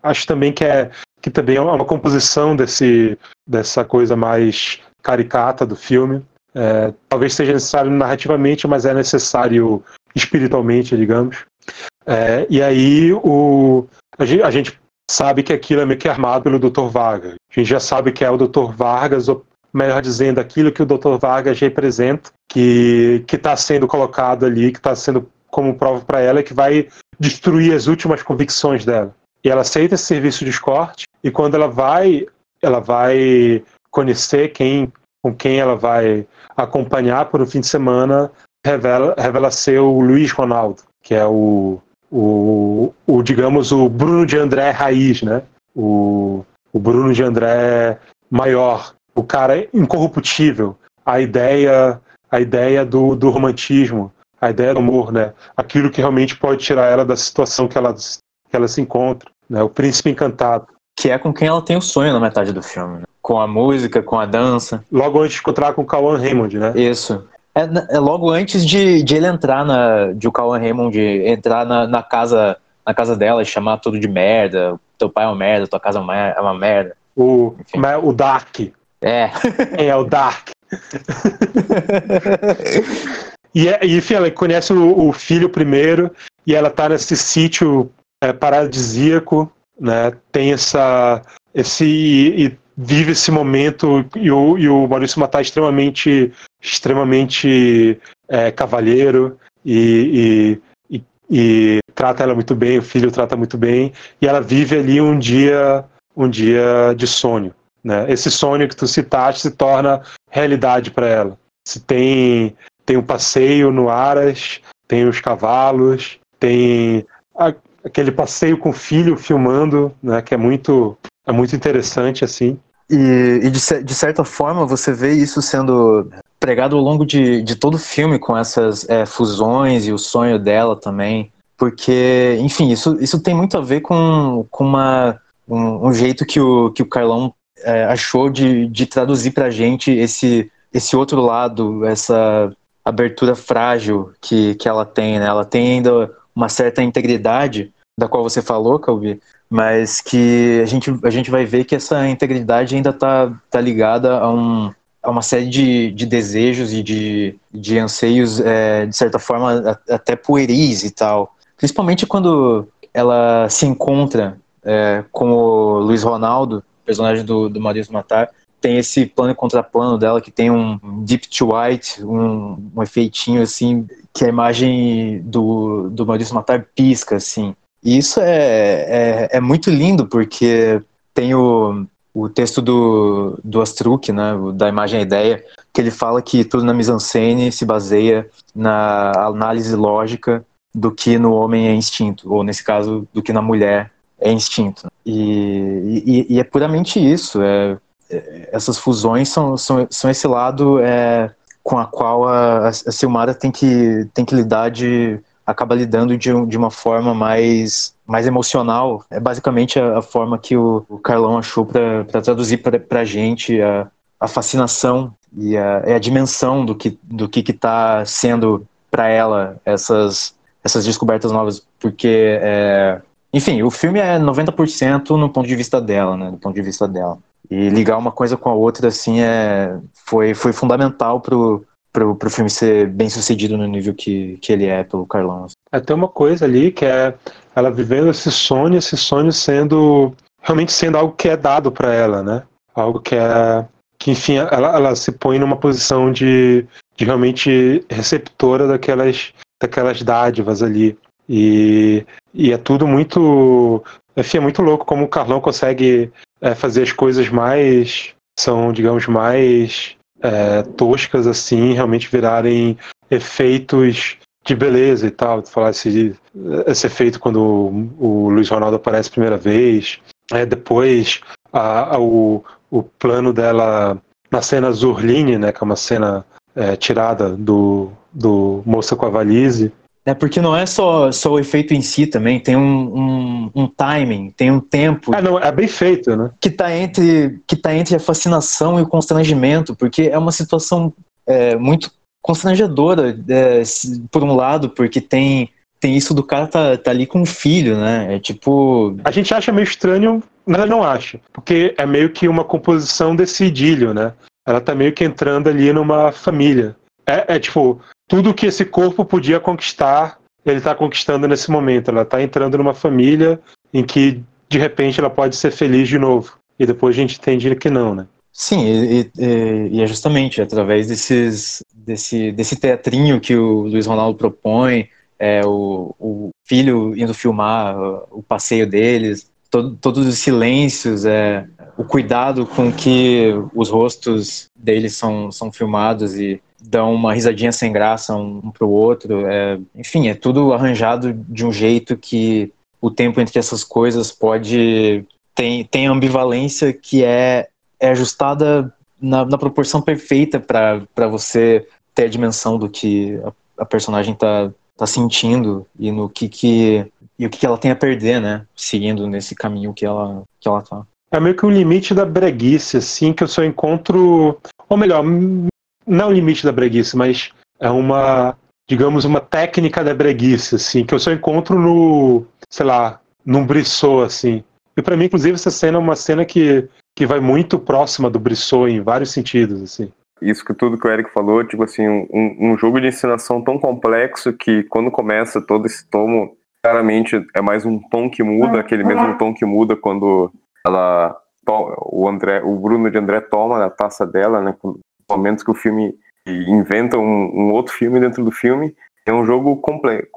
Speaker 1: acho também que é que também é uma composição desse dessa coisa mais caricata do filme. É, talvez seja necessário narrativamente, mas é necessário espiritualmente, digamos. É, e aí o, a, gente, a gente sabe que aquilo é meio que armado pelo Dr. Vargas. A gente já sabe que é o Dr. Vargas, ou melhor dizendo, aquilo que o Dr. Vargas representa, que está sendo colocado ali, que está sendo como prova para ela, que vai destruir as últimas convicções dela. E ela aceita esse serviço de escorte, e quando ela vai, ela vai conhecer quem, com quem ela vai acompanhar por um fim de semana, revela, revela ser o Luiz Ronaldo, que é o, o, o, digamos, o Bruno de André raiz, né? O, o Bruno de André maior, o cara incorruptível, a ideia, a ideia do, do romantismo, a ideia do amor, né? Aquilo que realmente pode tirar ela da situação que ela, que ela se encontra, né? O príncipe encantado.
Speaker 2: Que é com quem ela tem o sonho na metade do filme, né? Com a música, com a dança.
Speaker 1: Logo antes de encontrar com o Cauan Raymond, né?
Speaker 2: Isso. É, é, logo antes de, de ele entrar na. de o Cauan Raymond entrar na, na, casa na casa dela e chamar tudo de merda. Teu pai é uma merda, tua casa é, é uma merda.
Speaker 1: O, é, o Dark.
Speaker 2: É.
Speaker 1: É, o Dark. e, é, e, enfim, ela conhece o, o, filho primeiro e ela tá nesse sítio é, paradisíaco, né? Tem essa. Esse, e, e vive esse momento e o, e o Maurício Matar é extremamente extremamente é, cavalheiro e, e, e, trata ela muito bem, o filho trata muito bem, e ela vive ali um dia, um dia de sonho. Né? Esse sonho que tu citaste se torna realidade para ela. se tem tem um passeio no Aras, tem os cavalos, tem a, aquele passeio com o filho filmando, né, que é muito é muito interessante assim.
Speaker 2: E, e de, de, certa forma você vê isso sendo pregado ao longo de, de todo o filme com essas é, fusões e o sonho dela também, porque enfim isso, isso tem muito a ver com, com uma, um, um jeito que o, que o Carlão é, achou de, de traduzir pra gente esse, esse outro lado, essa abertura frágil que, que ela tem, né? Ela tem ainda uma certa integridade, da qual você falou, Calvi, mas que a gente, a gente vai ver que essa integridade ainda está tá ligada a, um, a uma série de, de desejos e de, de anseios, é, de certa forma, até pueris e tal. Principalmente quando ela se encontra é, com o Luiz Ronaldo, personagem do, do Maurício Matar, tem esse plano e contraplano dela que tem um deep to white, um, um efeitinho assim, que a imagem do, do Maurício Matar pisca, assim. E isso é, é, é muito lindo, porque tem o, o texto do, do Astruc, né, da imagem à ideia, que ele fala que tudo na mise-en-scène se baseia na análise lógica do que no homem é instinto, ou nesse caso, do que na mulher é instinto. E, e, e é puramente isso. É, é, essas fusões são, são, são esse lado é, com a qual a, a Silmara tem que, tem que lidar de. Acaba lidando de, de uma forma mais, mais emocional. É basicamente a, a forma que o, o Carlão achou para traduzir para a gente a, fascinação e a, é a dimensão do que do que está sendo para ela essas essas descobertas novas, porque é, enfim, o filme é 90% no ponto de vista dela, né? Do ponto de vista dela. E ligar uma coisa com a outra, assim, é, foi, foi fundamental pro, pro, pro filme ser bem sucedido no nível que, que ele é pelo Carlão.
Speaker 1: É, tem uma coisa ali que é ela vivendo esse sonho, esse sonho sendo realmente sendo algo que é dado para ela, né? Algo que é que enfim ela, ela se põe numa posição de, de realmente receptora daquelas daquelas dádivas ali. E, e é tudo muito. Enfim, é muito louco como o Carlão consegue é, fazer as coisas mais. são, digamos, mais é, toscas assim, realmente virarem efeitos de beleza e tal. Falar esse, esse efeito quando o, o Luiz Ronaldo aparece a primeira vez. É, depois a, a, o, o plano dela na cena Zurline, né, que é uma cena é, tirada do, do Moça com a Valise,
Speaker 2: é porque não é só, só o efeito em si também, tem um, um, um timing, tem um tempo.
Speaker 1: É, não, é bem feito, né?
Speaker 2: Que tá entre, que tá entre a fascinação e o constrangimento, porque é uma situação é, muito constrangedora, é, por um lado, porque tem, tem isso do cara tá, tá ali com um filho, né? É tipo.
Speaker 1: A gente acha meio estranho, mas não acha, porque é meio que uma composição desse idílio, né? Ela tá meio que entrando ali numa família. É, é tipo, tudo que esse corpo podia conquistar, ele está conquistando nesse momento. Ela está entrando numa família em que, de repente, ela pode ser feliz de novo. E depois a gente entende que não, né?
Speaker 2: Sim, e, e, e é justamente através desses, desse, desse teatrinho que o Luiz Ronaldo propõe, é, o, o filho indo filmar o passeio deles, todo, todos os silêncios, é, o cuidado com que os rostos deles são, são filmados e dão uma risadinha sem graça um, um pro outro. É, enfim, é tudo arranjado de um jeito que o tempo entre essas coisas pode. tem, tem ambivalência que é, é ajustada na, na proporção perfeita para você ter a dimensão do que a, a, personagem tá, tá sentindo e no que, que e o que ela tem a perder, né? Seguindo nesse caminho que ela, que ela tá.
Speaker 1: É meio que o limite da breguice, assim, que eu só encontro. Ou melhor, não é o limite da breguice, mas é uma, digamos, uma técnica da breguice, assim, que eu só encontro no, sei lá, num Brissot, assim. E para mim, inclusive, essa cena é uma cena que, que vai muito próxima do Brissot em vários sentidos, assim.
Speaker 4: Isso que tudo que o Eric falou, tipo assim, um, um jogo de encenação tão complexo que quando começa todo esse tomo, claramente é mais um tom que muda, aquele mesmo tom que muda quando ela o André, o Bruno de André toma a taça dela, né? Momentos que o filme inventa um, um outro filme dentro do filme. É um jogo completo.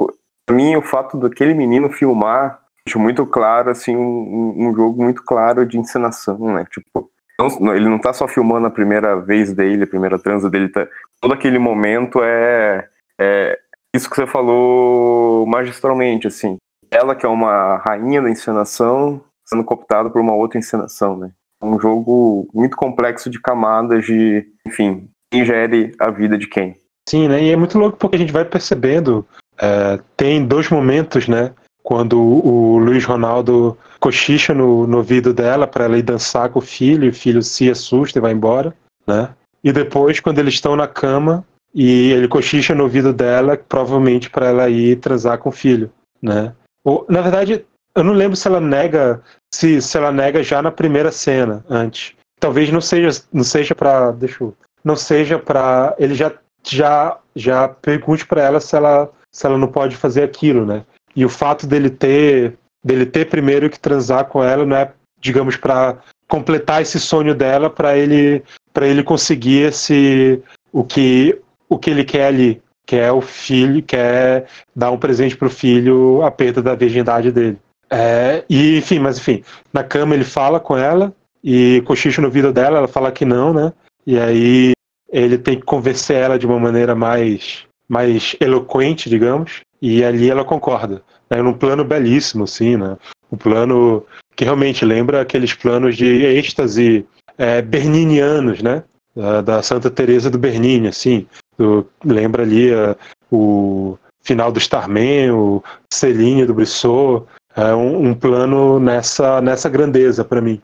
Speaker 4: Para mim, o fato daquele menino filmar deixa muito claro, assim, um, um, jogo muito claro de encenação, né? Tipo, não, ele não tá só filmando a primeira vez dele, a primeira transa dele, tá, todo aquele momento é, é isso que você falou magistralmente, assim. Ela que é uma rainha da encenação sendo cooptada por uma outra encenação, né? Um jogo muito complexo de camadas de, enfim, quem gere a vida de quem.
Speaker 1: Sim, né? E é muito louco porque a gente vai percebendo, é, tem dois momentos, né? Quando o Luiz Ronaldo cochicha no, no ouvido dela para ela ir dançar com o filho, o filho se assusta e vai embora, né? E depois, quando eles estão na cama, e ele cochicha no ouvido dela, provavelmente para ela ir transar com o filho, né? Ou, na verdade, eu não lembro se ela nega, se, se ela nega já na primeira cena, antes. Talvez não seja, não seja para, deixa eu, não seja para ele já já já pergunte para ela se ela se ela não pode fazer aquilo, né? E o fato dele ter dele ter primeiro que transar com ela não é, digamos, para completar esse sonho dela para ele para ele conseguir esse o que o que ele quer ali, que é o filho, quer dar um presente pro filho a perda da virgindade dele. É, e enfim, mas enfim, na cama ele fala com ela e cochicha no ouvido dela, ela fala que não, né? E aí ele tem que convencer ela de uma maneira mais mais eloquente, digamos, e ali ela concorda. É num plano belíssimo, assim, né? Um plano que realmente lembra aqueles planos de êxtase é, berninianos, né? Da, da Santa Teresa do Bernini, assim. Tu lembra ali uh, o final do Starman, o Celine do Brissot, é um, um, plano nessa, nessa grandeza para mim.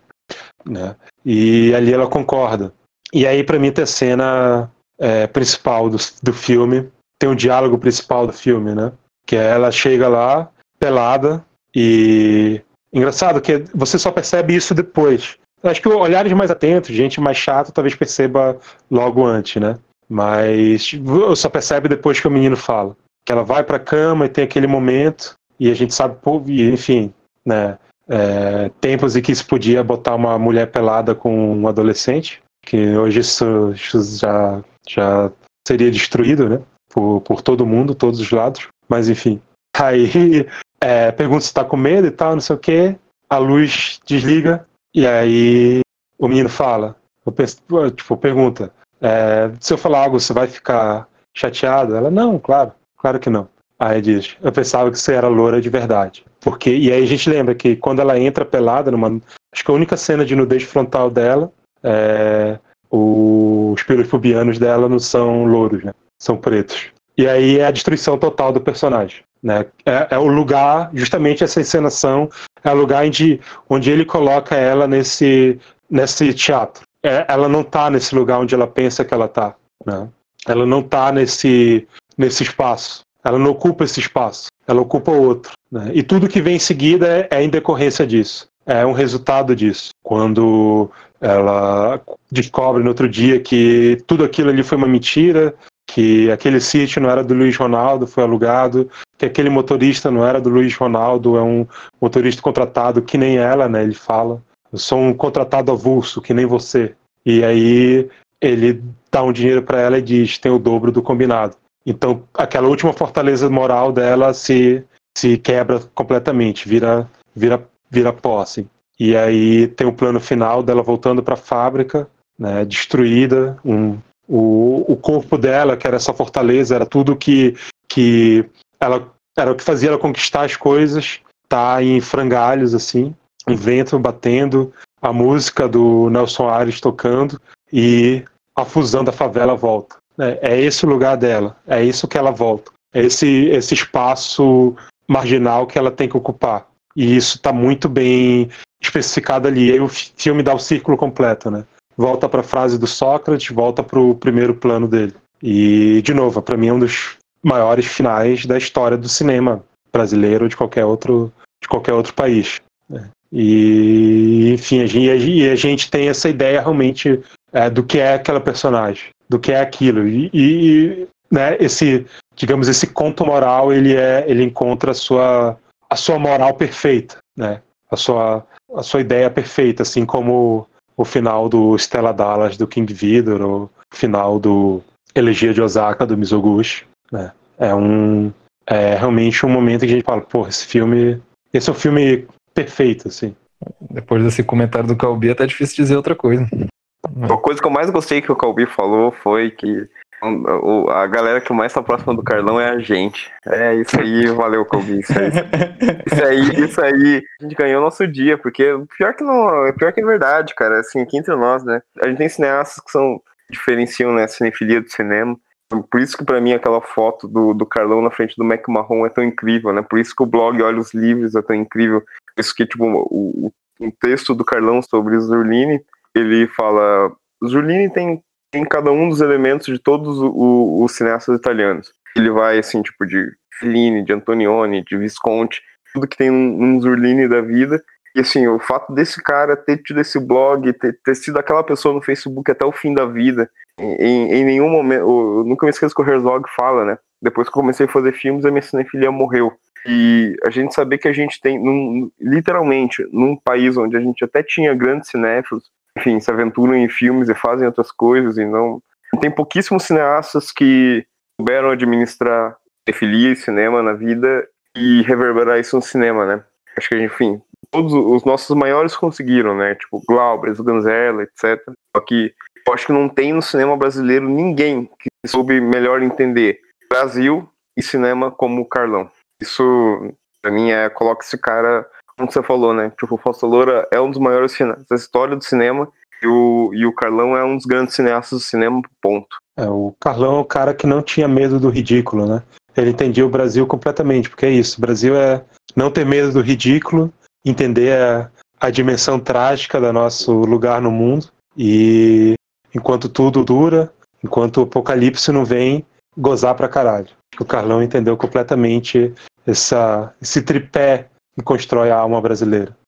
Speaker 1: Né? E ali ela concorda. E aí, para mim, tem a cena é, principal do, do filme, tem o um diálogo principal do filme, né? Que é ela chega lá, pelada, e. Engraçado que você só percebe isso depois. Acho que olhares mais atentos, gente mais chata, talvez perceba logo antes, né? Mas só percebe depois que o menino fala. Que ela vai pra cama e tem aquele momento, e a gente sabe, enfim, né? É, tempos em que se podia botar uma mulher pelada com um adolescente, que hoje isso, isso já, já seria destruído, né? Por, por todo mundo, todos os lados. Mas enfim. Aí é, pergunta se tá com medo e tal, não sei o quê. A luz desliga, e aí o menino fala. Eu penso, tipo, pergunta: é, se eu falar algo, você vai ficar chateado? Ela, não, claro, claro que não. Aí diz, eu pensava que você era loura de verdade. Porque, e aí a gente lembra que quando ela entra pelada, numa, acho que a única cena de nudez frontal dela, é, os pelos pubianos dela não são louros, né? São pretos. E aí é a destruição total do personagem. Né? É, é, o lugar, justamente essa encenação, é o lugar onde, onde ele coloca ela nesse, nesse teatro é, ela não está nesse lugar onde ela pensa que ela está. Né? Ela não está nesse, nesse espaço. Ela não ocupa esse espaço. Ela ocupa outro. Né? E tudo que vem em seguida é, é em decorrência disso. É um resultado disso. Quando ela descobre no outro dia que tudo aquilo ali foi uma mentira, que aquele sítio não era do Luiz Ronaldo, foi alugado, que aquele motorista não era do Luiz Ronaldo, é um motorista contratado que nem ela, né? Ele fala. Eu sou um contratado avulso, que nem você. E aí ele dá um dinheiro para ela e diz: tem o dobro do combinado. Então aquela última fortaleza moral dela se, se quebra completamente, vira, vira, vira posse. Assim. E aí tem o plano final dela voltando para a fábrica, né, destruída. Um, o, o corpo dela, que era essa fortaleza, era tudo que, que ela era o que fazia ela conquistar as coisas, tá em frangalhos assim um vento batendo, a música do Nelson Aires tocando e a fusão da favela volta. É, é esse o lugar dela, é isso que ela volta, é esse, esse espaço marginal que ela tem que ocupar. E isso está muito bem especificado ali. Aí o filme dá o círculo completo, né? Volta para a frase do Sócrates, volta para o primeiro plano dele. E, de novo, para mim é um dos maiores finais da história do cinema brasileiro ou de qualquer outro, de qualquer outro país. Né? E, enfim, a gente, a gente tem essa ideia realmente é, do que é aquela personagem, do que é aquilo. E, e, né, esse, digamos, esse conto moral, ele, é, ele encontra a sua, a sua moral perfeita, né? A sua, a sua ideia perfeita, assim como o final do Stella Dallas, do King Vidor, o final do Elegia de Osaka, do Mizoguchi, né? É um... É realmente um momento que a gente fala, pô, esse filme... Esse é um filme perfeito, assim.
Speaker 3: Depois desse comentário do Calbi, é até difícil dizer outra coisa.
Speaker 4: A coisa que eu mais gostei que o Calbi falou foi que A galera que mais tá próxima do Carlão é a gente. É isso aí, valeu, Kobe. Isso aí, isso aí, isso aí, a gente ganhou nosso dia, porque pior que não, pior que é verdade, cara. Assim, aqui entre nós, né? A gente tem cineastas que são diferenciam né, cinefilia do cinema. Por isso que para mim aquela foto do, do Carlão na frente do Mac Marrom é tão incrível, né? Por isso que o blog Olhos Livres é tão incrível. Por isso que tipo o, o texto do Carlão sobre Zurlini, ele fala Zurlini tem tem cada um dos elementos de todos os, cineastas italianos. Ele vai assim, tipo de Fellini, de Antonioni, de Visconti, tudo que tem um, um Zurlini da vida. E assim, o fato desse cara ter tido esse blog, ter, ter sido aquela pessoa no Facebook até o fim da vida, em, em nenhum momento. Eu nunca me esqueço que o Herzog fala, né? Depois que eu comecei a fazer filmes, a minha cinefilia morreu. E a gente saber que a gente tem, num, literalmente, num país onde a gente até tinha grandes cinéfilos, enfim, se aventuram em filmes e fazem outras coisas, e não. Tem pouquíssimos cineastas que souberam administrar cinefilia e cinema na vida e reverberar isso no cinema, né? Acho que, enfim, todos os nossos maiores conseguiram, né? Tipo, Glauber, Ganzella, etc. Só que eu acho que não tem no cinema brasileiro ninguém que soube melhor entender Brasil e cinema como o Carlão. Isso, pra mim, é coloca esse cara, como você falou, né? Tipo, o Fausto Loura é um dos maiores cineastas da história do cinema e o, e o Carlão é um dos grandes cineastas do cinema, ponto.
Speaker 1: É, o Carlão é o cara que não tinha medo do ridículo, né? Ele entendia o Brasil completamente, porque é isso. O Brasil é não ter medo do ridículo entender a, a dimensão trágica do nosso lugar no mundo e enquanto tudo dura, enquanto o apocalipse não vem, gozar pra caralho. O Carlão entendeu completamente essa, esse tripé que constrói a alma brasileira.